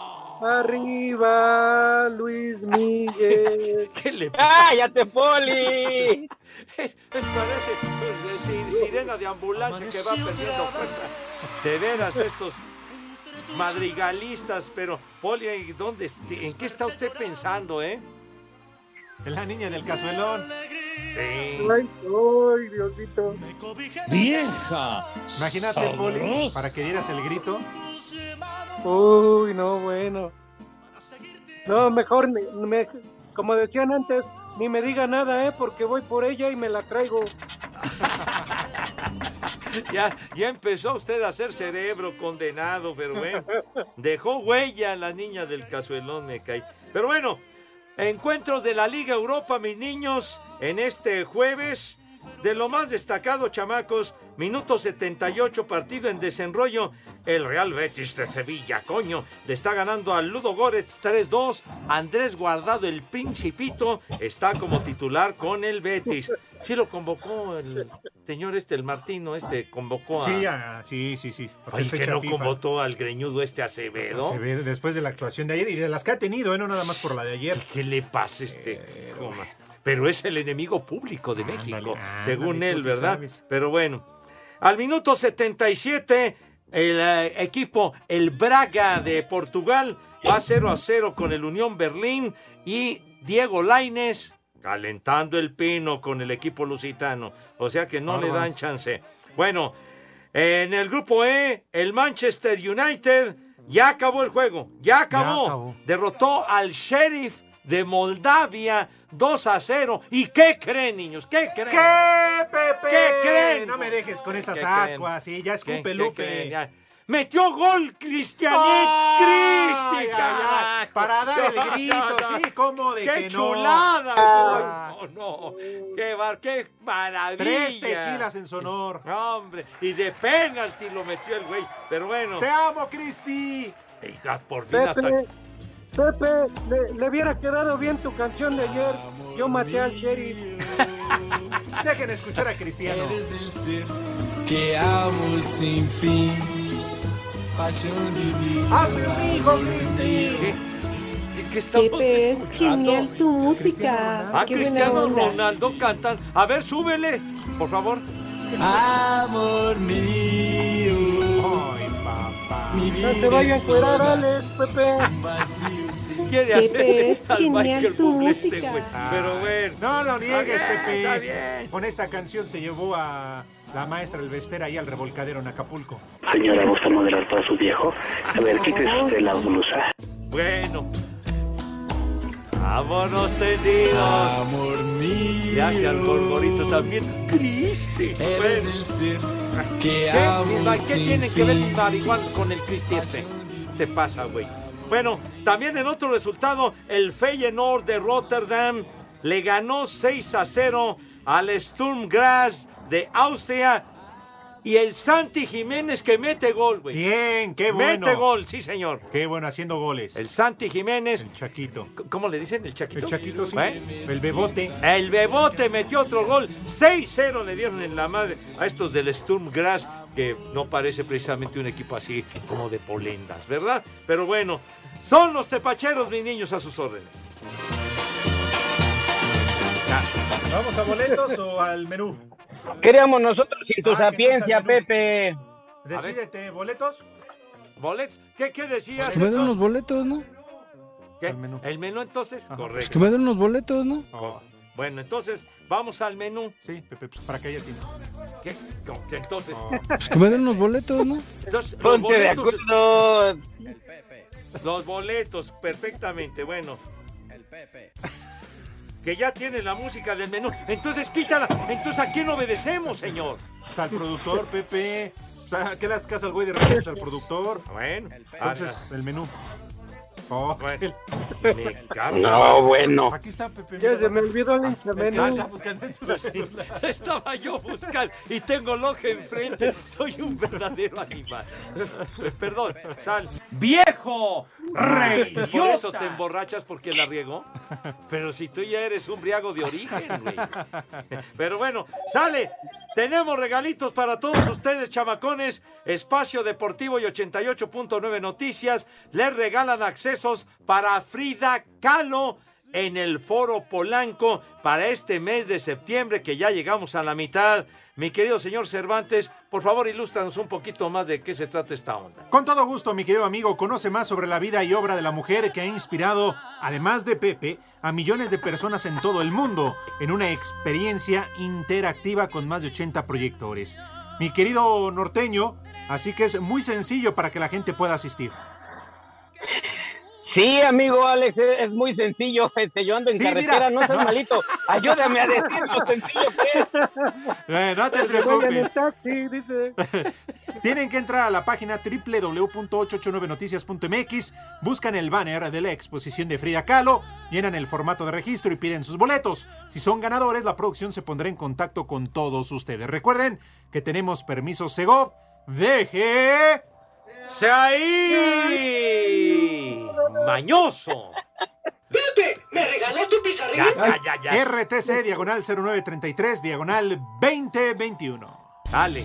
Speaker 27: arriba Luis Miguel.
Speaker 5: ¿Qué le
Speaker 9: ¡Cállate, Poli!
Speaker 5: Es, parece si- sirena de ambulancia que va perdiendo fuerza. De veras, estos madrigalistas, pero Poli, ¿dónde, ¿en qué está usted pensando, eh?
Speaker 6: En la niña del cazuelón.
Speaker 5: Sí.
Speaker 7: Ay, ay, Diosito.
Speaker 26: Vieja.
Speaker 6: Imagínate, Poli, para que dieras el grito.
Speaker 7: Uy, no, bueno. No, mejor, me- como decían antes, ni me diga nada, ¿eh? Porque voy por ella y me la traigo.
Speaker 5: Ya, ya empezó usted a hacer cerebro condenado, pero bueno. Dejó huella la niña del cazuelón, me cae. Pero bueno, encuentros de la Liga Europa, mis niños, en este jueves. De lo más destacado, chamacos, minuto 78, partido en desenrollo. El Real Betis de Sevilla, coño, le está ganando al Ludo Goretz 3-2. Andrés Guardado, el Principito, está como titular con el Betis. Sí lo convocó el señor este, el Martino, este, convocó a...
Speaker 6: Sí, sí, sí, sí.
Speaker 5: Ay, que no
Speaker 6: FIFA.
Speaker 5: convocó al greñudo este Acevedo.
Speaker 6: Ve después de la actuación de ayer y de las que ha tenido, ¿eh? no nada más por la de ayer.
Speaker 5: ¿Qué le pasa este? Joma? Pero es el enemigo público de México, según
Speaker 6: ándale,
Speaker 5: él, ¿verdad?
Speaker 6: sabes.
Speaker 5: Pero bueno, al minuto 77, el eh, equipo, el Braga de Portugal, va 0 a 0 con el Unión Berlín y Diego Laines calentando el pino con el equipo lusitano. O sea que no le dan chance. Bueno, en el grupo E, el Manchester United ya acabó el juego, ya acabó.
Speaker 6: acabó.
Speaker 5: Derrotó al Sheriff de Moldavia 2 a 0. ¿Y qué creen, niños? ¿Qué creen?
Speaker 6: ¿Qué, Pepe?
Speaker 5: ¿Qué creen?
Speaker 6: No me dejes con estas
Speaker 5: ¿Qué
Speaker 6: ascuas, sí, ya
Speaker 5: ¿Qué-
Speaker 6: escupe
Speaker 5: qué
Speaker 6: Lupe.
Speaker 5: Ya. Metió gol Cristianit.
Speaker 6: Para dar el grito, sí, ¿cómo de
Speaker 5: ¡Qué
Speaker 6: que no?
Speaker 5: chulada!
Speaker 6: Ah.
Speaker 5: No, no, qué, bar- qué maravilla.
Speaker 6: Tres tequilas en su honor.
Speaker 5: Hombre, y de penalti lo metió el güey. Pero bueno.
Speaker 6: Te amo, Cristi.
Speaker 5: Hija, por fin hasta...
Speaker 7: Pepe, le, le hubiera quedado bien tu canción de ayer. Yo maté al sheriff.
Speaker 6: Dejen escuchar a Cristiano.
Speaker 31: Eres el ser que amo sin fin. Pasión divina.
Speaker 6: ¡Hazme un hijo, Cristi!
Speaker 5: ¿Qué, qué estamos
Speaker 41: Pepe, es genial tu música.
Speaker 5: Ah,
Speaker 41: buena
Speaker 5: Cristiano. Ronaldo cantan. A ver, súbele, por favor.
Speaker 31: Amor mío.
Speaker 7: No se vaya a
Speaker 31: toda
Speaker 7: Alex, Pepe.
Speaker 5: Quiere
Speaker 41: es
Speaker 5: al Michael
Speaker 41: tu
Speaker 5: Bublé este
Speaker 41: música.
Speaker 5: güey. Pero bueno.
Speaker 6: No lo niegues,
Speaker 5: Está bien,
Speaker 6: Pepe.
Speaker 5: está bien.
Speaker 6: Con esta canción se llevó a la maestra Elvester ahí al revolcadero en Acapulco.
Speaker 42: Señora, ¿gusta modelar para su viejo? A ver, quítese la blusa.
Speaker 5: Bueno. Vámonos tendidos.
Speaker 31: Amor mío.
Speaker 5: Gracias al gorgorito también. Cristi.
Speaker 31: Eres
Speaker 5: Bueno.
Speaker 31: el ser que
Speaker 5: ¿Qué,
Speaker 31: amo
Speaker 5: Mira, ¿qué
Speaker 31: sin
Speaker 5: tienen que ver
Speaker 31: fin.
Speaker 5: mis marihuanos con el Cristi este? Te pasa, güey. Bueno, también en otro resultado, el Feyenoord de Rotterdam le ganó 6 a 0 al Sturm Graz de Austria y el Santi Jiménez que mete gol, güey.
Speaker 6: Bien, qué bueno.
Speaker 5: Mete gol, sí, señor.
Speaker 6: Qué bueno, haciendo goles.
Speaker 5: El Santi Jiménez.
Speaker 6: El Chaquito.
Speaker 5: ¿Cómo le dicen? ¿El Chaquito?
Speaker 6: El Chaquito, sí.
Speaker 5: ¿Eh?
Speaker 6: El Bebote.
Speaker 5: El Bebote metió otro gol. 6-0 le dieron en la madre a estos del Sturm Graz, que no parece precisamente un equipo así como de polendas, ¿verdad? Pero bueno, son los tepacheros, mis niños, a sus órdenes.
Speaker 6: ¿Vamos a boletos o al menú?
Speaker 9: Queríamos nosotros sin tu
Speaker 6: Ah,
Speaker 9: sapiencia,
Speaker 6: no.
Speaker 9: Pepe.
Speaker 6: Decídete, ¿boletos?
Speaker 5: ¿Boletos? ¿Qué, qué decías?
Speaker 36: Que me den unos boletos, ¿no?
Speaker 5: ¿Qué? ¿El menú entonces?
Speaker 36: Pues
Speaker 5: Correcto.
Speaker 36: que me den unos boletos, ¿no?
Speaker 5: Bueno, entonces, vamos al menú.
Speaker 6: Sí, Pepe, pues para que haya tiempo.
Speaker 5: ¿Qué? ¿Cómo que entonces?
Speaker 36: Pues que me den unos boletos, ¿no?
Speaker 5: Entonces,
Speaker 9: Ponte de acuerdo.
Speaker 5: Los boletos, perfectamente, bueno. Que ya tiene la música del menú. Entonces quítala. Entonces a quién obedecemos, señor.
Speaker 6: Al productor, Pepe. O sea, ¿Qué le das caso al güey de radio? Al productor.
Speaker 5: Bueno.
Speaker 6: Entonces, el menú. Oh,
Speaker 5: Bueno. Me.
Speaker 9: No, bueno.
Speaker 6: Aquí está, Pepe.
Speaker 7: Ya se me olvidó el
Speaker 6: celular.
Speaker 5: Estaba yo buscando y tengo loja enfrente. Soy un verdadero animal. Perdón, sal. ¡Viejo! ¡Rey! Por eso te emborrachas porque la riego. Pero si tú ya eres un briago de origen, güey. Pero bueno, sale. Tenemos regalitos para todos ustedes, chamacones. Espacio Deportivo y 88.9 Noticias. Les regalan para Frida Kahlo en el Foro Polanco para este mes de septiembre que ya llegamos a la mitad. Mi querido señor Cervantes, por favor ilústranos un poquito más de qué se trata esta onda.
Speaker 6: Con todo gusto, mi querido amigo, conoce más sobre la vida y obra de la mujer que ha inspirado, además de Pepe, a millones de personas en todo el mundo en una experiencia interactiva con más de 80 proyectores. Mi querido norteño, así que es muy sencillo para que la gente pueda asistir.
Speaker 9: Sí, amigo Alex, es es muy sencillo. Este, yo ando en
Speaker 6: Sí,
Speaker 9: carretera,
Speaker 6: mira.
Speaker 9: no seas malito. Ayúdame a decir lo sencillo que es.
Speaker 6: Eh, no te preocupes.
Speaker 7: taxi, dice.
Speaker 6: Tienen que entrar a la página www.889noticias.mx, buscan el banner de la exposición de Frida Kahlo, llenan el formato de registro y piden sus boletos. Si son ganadores, la producción se pondrá en contacto con todos ustedes. Recuerden que tenemos permiso Segov. Deje.
Speaker 5: ¡Se ahí! ¡Mañoso!
Speaker 43: Pepe, ¿me regalas tu pizarrín?
Speaker 5: Ya, ya, ya, ya.
Speaker 6: RTC diagonal 0933 diagonal 2021.
Speaker 5: Dale.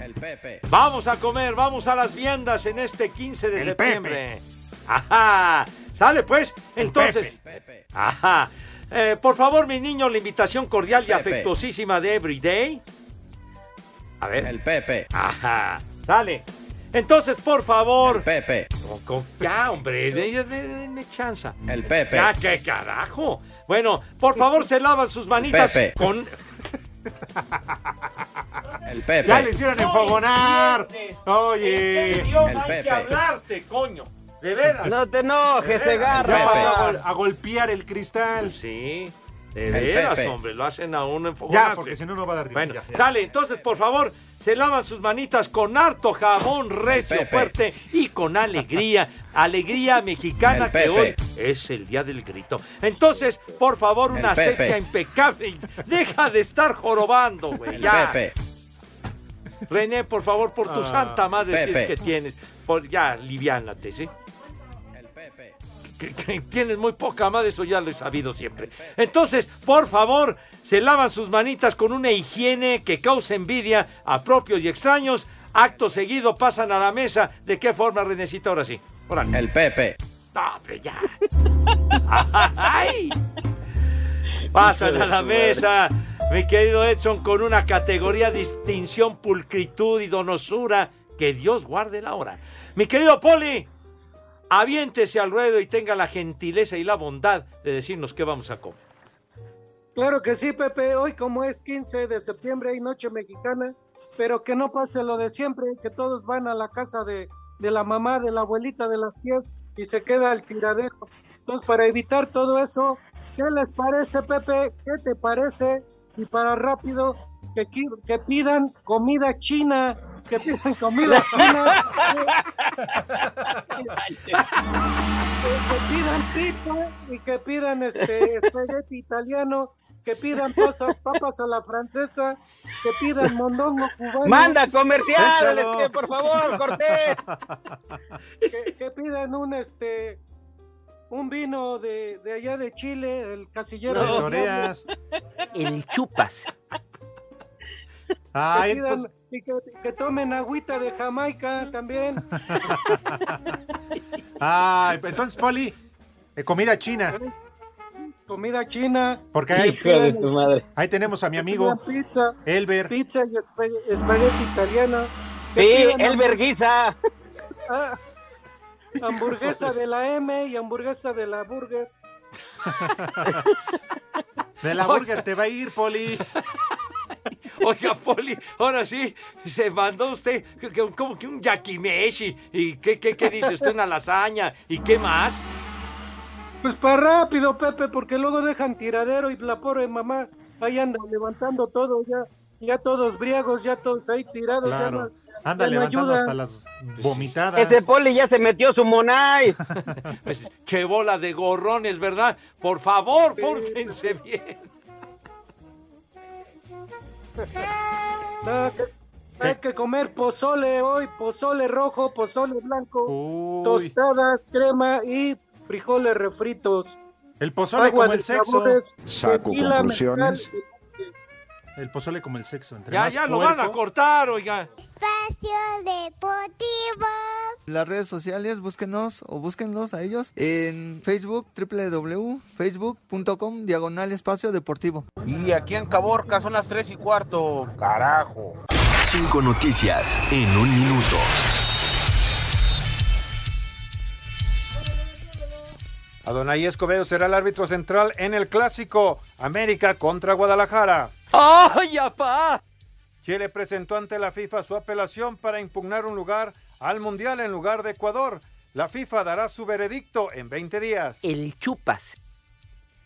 Speaker 41: El Pepe.
Speaker 5: Vamos a comer, vamos a las viandas en este 15 de
Speaker 6: El
Speaker 5: septiembre. Ajá. Sale pues. Entonces. Ajá. Eh, por favor, mi niño, la invitación cordial y
Speaker 41: Pepe.
Speaker 5: afectuosísima de Everyday. A ver.
Speaker 41: El Pepe.
Speaker 5: Ajá. Sale. Entonces, por favor.
Speaker 41: El Pepe.
Speaker 5: Con- con- Ya, hombre, de- de- de- denme chanza.
Speaker 41: El Pepe.
Speaker 5: Ya, qué carajo. Bueno, por favor, se lavan sus manitas
Speaker 41: Pepe.
Speaker 5: con.
Speaker 41: El Pepe.
Speaker 6: Ya le hicieron enfogonar.
Speaker 5: ¿En
Speaker 6: Oye.
Speaker 5: qué idioma
Speaker 41: El
Speaker 5: hay que
Speaker 41: Pepe.
Speaker 5: hablarte, coño? De veras.
Speaker 9: No te enojes,
Speaker 5: veras.
Speaker 6: Ya vas a, gol- a golpear el cristal.
Speaker 5: Sí. De
Speaker 41: El
Speaker 5: veras, hombre, lo hacen a uno enfogonarse.
Speaker 6: Ya, porque si no, no va a dar
Speaker 5: Bueno,
Speaker 6: ya, ya.
Speaker 5: sale, entonces, por favor, se lavan sus manitas con harto jabón recio, fuerte y con alegría. Alegría mexicana que hoy es el día del grito. Entonces, por favor, una asepsia impecable. Deja de estar jorobando, güey. Ya.
Speaker 41: Pepe.
Speaker 5: René, por favor, por tu
Speaker 6: Ah,
Speaker 5: santa madre, si es que tienes. Por, ya, liviánate, ¿sí? Que, que tienes muy poca madre, eso ya lo he sabido siempre. Entonces, por favor, se lavan sus manitas con una higiene que cause envidia a propios y extraños. Acto seguido pasan a la mesa. ¿De qué forma, Renecita? Ahora sí. Órale.
Speaker 41: El Pepe.
Speaker 5: No, hombre, ya. ¡Ay! Pasan a la mesa, mi querido Edson, con una categoría distinción, pulcritud y donosura. Que Dios guarde la hora. Mi querido Poli, aviéntese al ruedo y tenga la gentileza y la bondad de decirnos qué vamos a comer.
Speaker 7: Claro que sí, Pepe. Hoy como es 15 de septiembre hay noche mexicana, pero que no pase lo de siempre, que todos van a la casa de, de la mamá, de la abuelita, de las tías y se queda el tiradero. Entonces, para evitar todo eso, ¿qué les parece, Pepe? ¿Qué te parece? Y para rápido, que, que pidan comida china, que pidan comida china, que, que pidan pizza y que pidan este espagueti italiano, que pidan pasas, papas a la francesa, que pidan mondongo cubano.
Speaker 9: Manda comercial, este, por favor, Cortés.
Speaker 7: que, que pidan un este un vino de, de allá de Chile, el casillero
Speaker 6: De
Speaker 7: del
Speaker 6: toreas.
Speaker 29: El chupas.
Speaker 7: diablo,
Speaker 6: Ay,
Speaker 7: que, pidan-
Speaker 6: entonces,
Speaker 7: y que, que tomen agüita de Jamaica también.
Speaker 6: ay, entonces, Poli, eh, comida china.
Speaker 7: Comida china.
Speaker 6: Porque ahí,
Speaker 9: Hijo de tu madre.
Speaker 6: ahí tenemos a mi amigo
Speaker 7: pizza,
Speaker 6: Elber.
Speaker 7: pizza y espa- espagueti italiano. que
Speaker 9: Sí,
Speaker 7: pidan
Speaker 9: el
Speaker 7: hamburg-
Speaker 9: verguiza.
Speaker 7: ah, hamburguesa de la M y hamburguesa de la Burger.
Speaker 6: De la burger te va a ir, Poli.
Speaker 5: Oiga, Poli, ahora sí, se mandó usted como que un yakimeshi. ¿Y qué, qué, qué dice usted? Una lasaña. ¿Y qué más?
Speaker 7: Pues para rápido, Pepe, porque luego dejan tiradero y la pobre mamá ahí anda levantando todo, ya, ya todos briagos, ya todos ahí tirados, ya
Speaker 6: Claro.
Speaker 7: no-
Speaker 6: Anda
Speaker 7: ya no
Speaker 6: levantando
Speaker 7: ayuda.
Speaker 6: hasta las vomitadas.
Speaker 9: Ese poli ya se metió su monais.
Speaker 5: Pues, qué bola de gorrones, ¿verdad? Por favor, pórtense bien.
Speaker 7: No, que- hay que comer pozole hoy, pozole rojo, pozole blanco,
Speaker 6: Uy,
Speaker 7: tostadas, crema y frijoles refritos.
Speaker 6: el pozole
Speaker 7: agua
Speaker 6: como el sexo.
Speaker 7: sabores,
Speaker 44: Saco
Speaker 7: tequila,
Speaker 44: conclusiones.
Speaker 6: El pozole como el sexo. Entre
Speaker 5: Ya,
Speaker 6: más
Speaker 5: ya lo van a cortar, oiga.
Speaker 2: Espacio Deportivo.
Speaker 44: Las redes sociales, búsquenos o búsquenlos a ellos en Facebook, www.facebook.com, diagonal espacio deportivo.
Speaker 45: Y aquí en Caborca son las 3 y cuarto. Carajo.
Speaker 46: Cinco noticias en un minuto.
Speaker 4: Adonai Escobedo será el árbitro central en el clásico América contra Guadalajara.
Speaker 25: ¡Ay, apá!
Speaker 4: Chile presentó ante la FIFA su apelación para impugnar un lugar al Mundial en lugar de Ecuador. La FIFA dará su veredicto en 20 días.
Speaker 25: El chupas.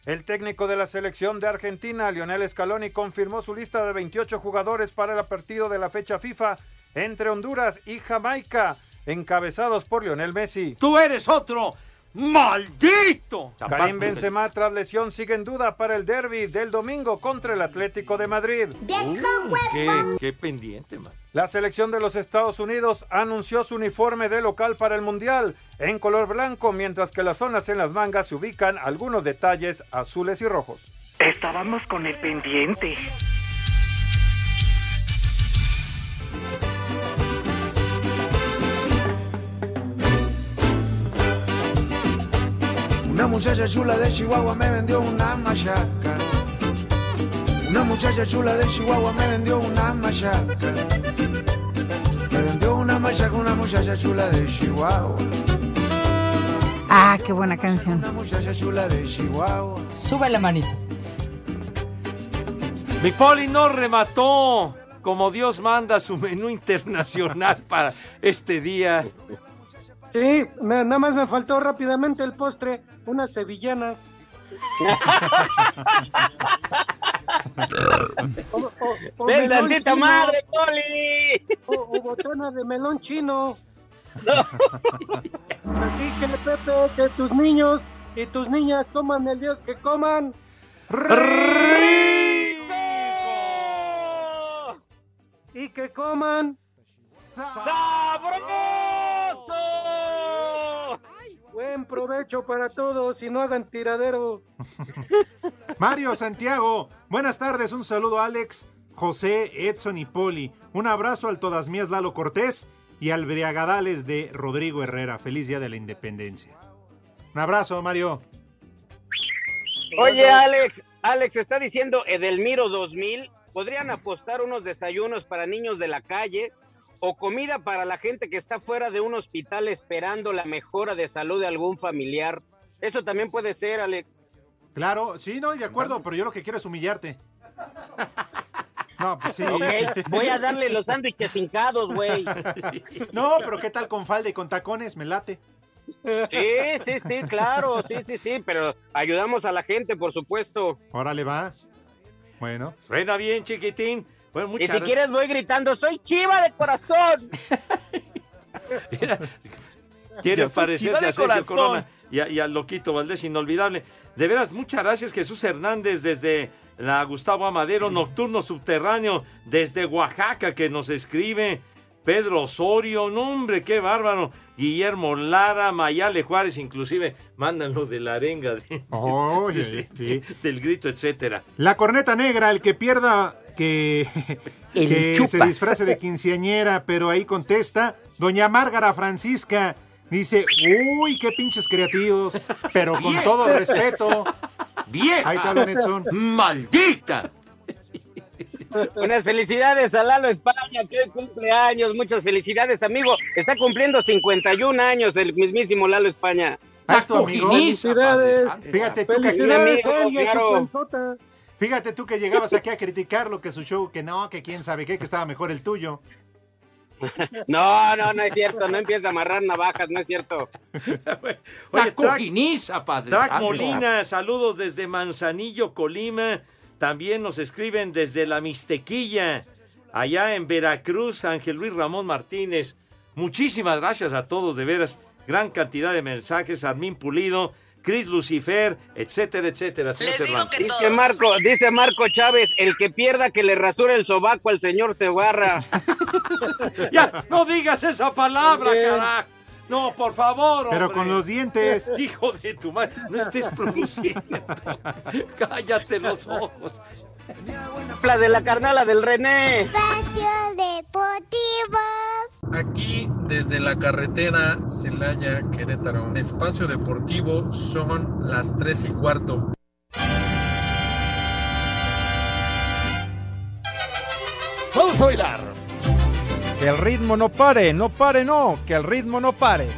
Speaker 4: El técnico de la selección de Argentina, Lionel Scaloni, confirmó su lista de 28 jugadores para el partido de la fecha FIFA entre Honduras y Jamaica, encabezados por Lionel Messi.
Speaker 25: ¡Tú eres otro! ¡Maldito!
Speaker 4: Karim Benzema tras lesión sigue en duda para el derby del domingo contra el Atlético de Madrid.
Speaker 25: Uh, qué, qué pendiente, man.
Speaker 4: La selección de los Estados Unidos anunció su uniforme de local para el Mundial en color blanco, mientras que las zonas en las mangas se ubican algunos detalles azules y rojos.
Speaker 47: Estábamos con el pendiente.
Speaker 31: Una muchacha chula de Chihuahua me vendió una machaca. Una muchacha chula de Chihuahua me vendió una machaca. Me vendió una machaca una muchacha chula de Chihuahua.
Speaker 48: Ah, qué buena canción.
Speaker 31: Una muchacha chula de Chihuahua.
Speaker 1: Sube la manito.
Speaker 5: Mi Poli no remató como Dios manda su menú internacional para este día.
Speaker 7: Sí, me- nada más me faltó rápidamente el postre, unas sevillanas. O- o- o
Speaker 9: ¡Ven
Speaker 7: melón
Speaker 9: tantita
Speaker 7: chino.
Speaker 9: madre, Poli!
Speaker 7: O, o botana de melón chino. Así que, Pepe, que tus niños y tus niñas coman el Dios que coman. Y que coman.
Speaker 9: ¡Sabroso!
Speaker 7: Buen provecho para todos y no hagan tiradero.
Speaker 6: Mario Santiago, buenas tardes, un saludo a Alex, José, Edson y Poli. Un abrazo al todas mías Lalo Cortés y al Briagadales de Rodrigo Herrera. Feliz Día de la Independencia. Un abrazo, Mario.
Speaker 9: Oye, Alex, Alex está diciendo Edelmiro 2000. ¿Podrían apostar unos desayunos para niños de la calle o comida para la gente que está fuera de un hospital esperando la mejora de salud de algún familiar? Eso también puede ser, Alex.
Speaker 6: Claro, sí, no, de acuerdo, pero yo lo que quiero es humillarte. No, pues sí.
Speaker 9: Voy a darle los sándwiches hincados, güey.
Speaker 6: No, pero ¿qué tal con falda y con tacones? Me late.
Speaker 9: Sí, sí, sí, claro, sí, sí, sí, pero ayudamos a la gente, por supuesto.
Speaker 6: Órale, va. Bueno.
Speaker 5: Suena bien, chiquitín. Bueno,
Speaker 9: Y si quieres voy gritando, soy chiva de corazón.
Speaker 5: Quiere
Speaker 9: Yo
Speaker 5: parecerse a Sergio
Speaker 9: corazón.
Speaker 5: Corona y, a- y al Loquito Valdés, inolvidable. De veras, muchas gracias Jesús Hernández desde la Gustavo Amadero, Nocturno Subterráneo, desde Oaxaca que nos escribe. Pedro Osorio, no hombre, qué bárbaro. Guillermo Lara, Mayale Juárez, inclusive mandan lo de la arenga, de-
Speaker 6: Oye,
Speaker 5: sí,
Speaker 6: sí.
Speaker 5: del grito, etcétera.
Speaker 6: La corneta negra, el que pierda que,
Speaker 5: El
Speaker 6: que se disfrace de quinceañera, pero ahí contesta, doña Márgara Francisca, dice, uy, qué pinches creativos, pero con
Speaker 5: Bien.
Speaker 6: todo respeto.
Speaker 5: Bien.
Speaker 6: Ahí Edson.
Speaker 5: ¡Maldita!
Speaker 9: Unas felicidades a Lalo España, que hoy cumpleaños. Muchas felicidades, amigo. Está cumpliendo 51 años el mismísimo Lalo España.
Speaker 6: Es tu amigo.
Speaker 7: Felicidades.
Speaker 6: Fíjate tú, que,
Speaker 7: Felicidades,
Speaker 9: amigo, claro.
Speaker 6: Fíjate tú que llegabas aquí a criticarlo, que su show, que no, que quién sabe qué, que estaba mejor el tuyo.
Speaker 9: No, no, no es cierto. No empieza a amarrar navajas, no es cierto.
Speaker 5: Oye, Track,
Speaker 25: cojiniza, padre.
Speaker 5: Track. Molina, saludos desde Manzanillo, Colima. También nos escriben desde La Mixtequilla, allá en Veracruz, Ángel Luis Ramón Martínez. Muchísimas gracias a todos, de veras. Gran cantidad de mensajes. Armín Pulido, Cris Lucifer, etcétera, etcétera. Cervantes.
Speaker 9: Dice Marco, dice Marco Chávez, el que pierda que le rasure el sobaco al señor Segarra.
Speaker 5: Ya, no digas esa palabra, carajo. No, por favor.
Speaker 6: Pero
Speaker 5: hombre.
Speaker 6: con los dientes.
Speaker 5: Hijo de tu madre, no estés produciendo. Cállate los ojos.
Speaker 9: La de la carnala del René.
Speaker 2: Espacio Deportivo.
Speaker 49: Aquí desde la carretera Celaya Querétaro. Espacio Deportivo son las 3 y cuarto.
Speaker 50: Vamos a bailar.
Speaker 4: Que el ritmo no pare, no pare, no, que el ritmo no pare.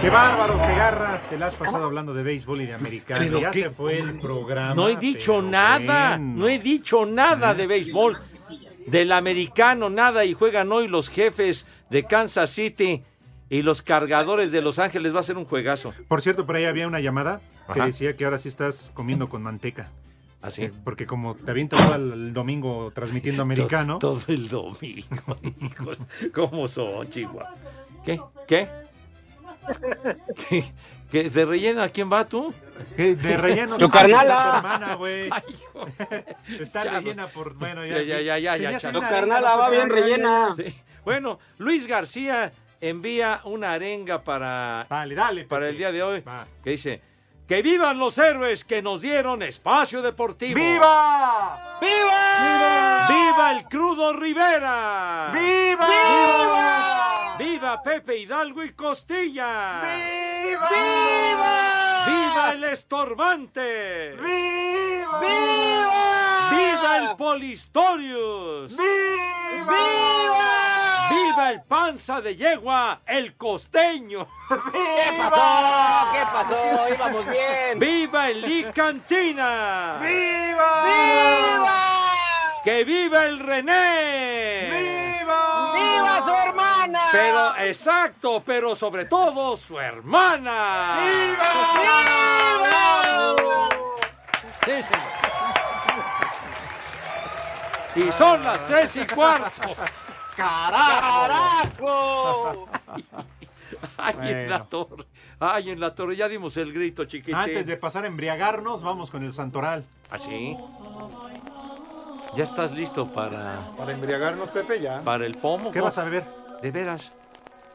Speaker 6: Qué bárbaro, Segarra. Te la has pasado hablando de béisbol y de americano.
Speaker 5: Pero
Speaker 6: ya
Speaker 5: qué-
Speaker 6: se fue el programa.
Speaker 5: No he dicho nada, no he dicho nada de béisbol, del americano, nada, y juegan hoy los jefes de Kansas City y los cargadores de Los Ángeles, va a ser un juegazo.
Speaker 6: Por cierto, por ahí había una llamada que
Speaker 5: Ajá.
Speaker 6: decía que ahora sí estás comiendo con manteca.
Speaker 5: ¿Así?
Speaker 6: Eh, Porque como te avientas todo el, domingo transmitiendo americano.
Speaker 5: Todo, todo el domingo, hijos, ¿cómo son, Chihuahua? ¿Qué? ¿Qué? ¿Qué? ¿Qué? ¿De relleno a quién va tú?
Speaker 6: ¿Qué? De relleno.
Speaker 5: Tu carnala.
Speaker 6: hermana, güey.
Speaker 5: Ay, hijo.
Speaker 6: Está rellena por. Bueno,
Speaker 5: Ya, ya, ya, ya, ya,
Speaker 9: Tu carnala va bien rellena.
Speaker 5: Sí. Bueno, Luis García envía una arenga para,
Speaker 6: Dale, dale.
Speaker 5: para el día de hoy
Speaker 6: Va.
Speaker 5: que dice que vivan los héroes que nos dieron espacio deportivo.
Speaker 6: ¡Viva!
Speaker 9: ¡Viva!
Speaker 5: ¡Viva el crudo Rivera!
Speaker 6: ¡Viva!
Speaker 9: ¡Viva!
Speaker 5: ¡Viva Pepe Hidalgo y Costilla!
Speaker 6: ¡Viva!
Speaker 9: ¡Viva!
Speaker 5: ¡Viva el estorbante!
Speaker 6: ¡Viva!
Speaker 9: ¡Viva!
Speaker 5: ¡Viva el Polistorius!
Speaker 6: ¡Viva!
Speaker 9: ¡Viva!
Speaker 5: ¡Viva el panza de yegua, el costeño!
Speaker 9: ¿Qué pasó? ¿Qué pasó? Íbamos bien.
Speaker 5: ¡Viva el Lee Cantina!
Speaker 6: ¡Viva!
Speaker 9: ¡Viva!
Speaker 5: ¡Que viva el René!
Speaker 6: ¡Viva!
Speaker 9: ¡Viva!
Speaker 5: Pero, exacto, pero sobre todo su hermana.
Speaker 9: ¡Viva!
Speaker 5: Sí, señor. Y son las tres y cuarto.
Speaker 9: ¡Carajo!
Speaker 5: Ay, en la torre. Ay, en la torre. Ya dimos el grito, chiquitín.
Speaker 6: Antes de pasar a embriagarnos, vamos con el santoral.
Speaker 5: ¿Así? ¿Ya estás listo para,
Speaker 4: Para embriagarnos, Pepe, ya.
Speaker 5: para el pomo?
Speaker 6: ¿Qué vas a beber?
Speaker 5: De veras.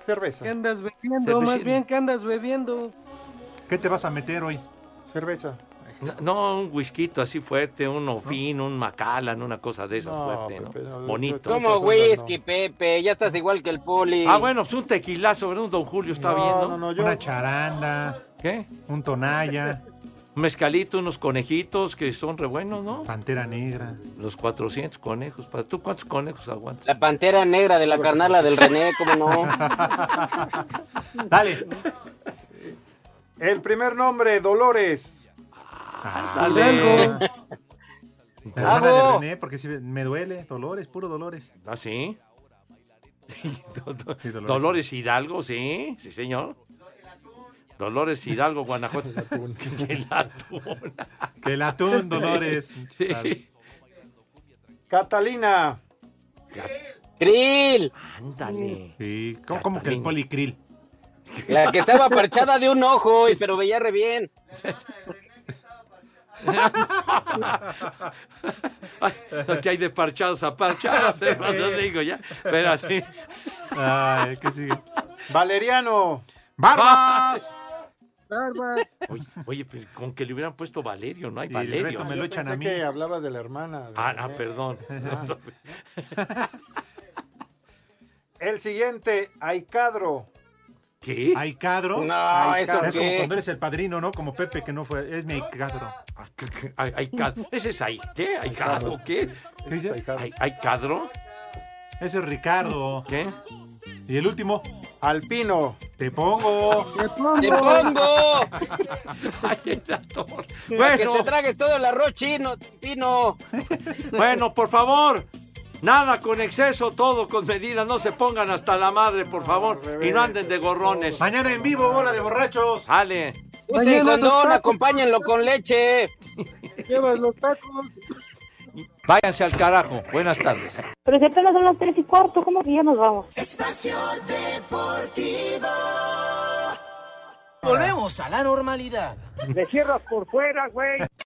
Speaker 4: Cerveza.
Speaker 7: ¿Qué andas bebiendo? Más bien, ¿qué andas bebiendo?
Speaker 6: ¿Qué te vas a meter hoy?
Speaker 4: Cerveza.
Speaker 5: No, un whisky así fuerte, un ofín, un macallan, una cosa de esas
Speaker 4: No,
Speaker 5: fuerte, ¿no?
Speaker 4: Pepe, no,
Speaker 5: Bonito.
Speaker 9: Como
Speaker 4: no.
Speaker 9: whisky, Pepe. Ya estás igual que el poli.
Speaker 5: Ah, bueno, pues un tequilazo, ¿verdad? Un Don Julio está
Speaker 4: no,
Speaker 5: bien, ¿no?
Speaker 4: no, no, yo.
Speaker 6: Una charanda,
Speaker 5: ¿Qué?
Speaker 6: un tonalla,
Speaker 5: mezcalito, unos conejitos que son re buenos, ¿no?
Speaker 6: pantera negra.
Speaker 5: Los 400 conejos. ¿Para tú cuántos conejos aguantas?
Speaker 9: La pantera negra de la carnala del René, ¿cómo no?
Speaker 6: Dale.
Speaker 4: El primer nombre, Dolores.
Speaker 5: Dale.
Speaker 6: Hermana de
Speaker 9: Hago.
Speaker 6: René, porque si me duele, dolores, puro dolores.
Speaker 5: ¿Ah, Sí,
Speaker 6: Dolores.
Speaker 5: Dolores Hidalgo, sí, sí, señor. Dolores Hidalgo, Guanajuato. El atún.
Speaker 6: Que el atún, Dolores.
Speaker 5: Sí.
Speaker 4: Catalina.
Speaker 9: ¡Krill!
Speaker 5: Ándale.
Speaker 6: Sí, ¿cómo, cómo que el policril?
Speaker 9: La que estaba parchada de un ojo, y- pero veía re bien.
Speaker 5: Ay, que hay de parchados a parchados, ¿eh? No te digo ya. Espérate.
Speaker 6: Ay, ¿qué sigue?
Speaker 4: Valeriano.
Speaker 6: ¡Barbas!
Speaker 5: Oye, oye, pero con que le hubieran puesto Valerio, no hay
Speaker 6: Y el
Speaker 5: Valerio.
Speaker 6: resto me lo echan a
Speaker 4: Pensé
Speaker 6: mí.
Speaker 4: que hablabas de la hermana. de
Speaker 5: Ah, ah, perdón.
Speaker 4: El siguiente, Aicadro.
Speaker 5: ¿Qué?
Speaker 6: ¿Hay cadro?
Speaker 9: No, ¿eso
Speaker 6: es como cuando eres el padrino, ¿no? Como Pepe, que no fue. Es mi cadro.
Speaker 5: Ah, cad- ¿Ese es ahí? ¿Qué? ¿Hay cadro? ¿Qué?
Speaker 6: ¿Qué dices?
Speaker 4: Ahicadro.
Speaker 5: ¿Hay, hay cadro?
Speaker 6: Ese es Ricardo.
Speaker 5: ¿Qué?
Speaker 6: Y el último,
Speaker 4: Alpino.
Speaker 6: te pongo.
Speaker 7: ¡Te pongo!
Speaker 9: ¡Te pongo!
Speaker 5: Ay.
Speaker 9: Para que te tragues todo el arroz chino, pino.
Speaker 5: bueno, por favor. Nada con exceso, todo con medida. No se pongan hasta la madre, por favor. Y no anden de gorrones.
Speaker 6: Mañana en vivo, bola de borrachos.
Speaker 5: Ale.
Speaker 9: Usen condón, acompáñenlo con leche.
Speaker 7: Llevas los tacos.
Speaker 5: Váyanse al carajo. Buenas tardes.
Speaker 51: Pero si apenas son las tres y cuarto, ¿cómo que ya nos vamos?
Speaker 52: Espacio Deportivo.
Speaker 53: Volvemos a la normalidad.
Speaker 3: Me cierras por fuera, güey.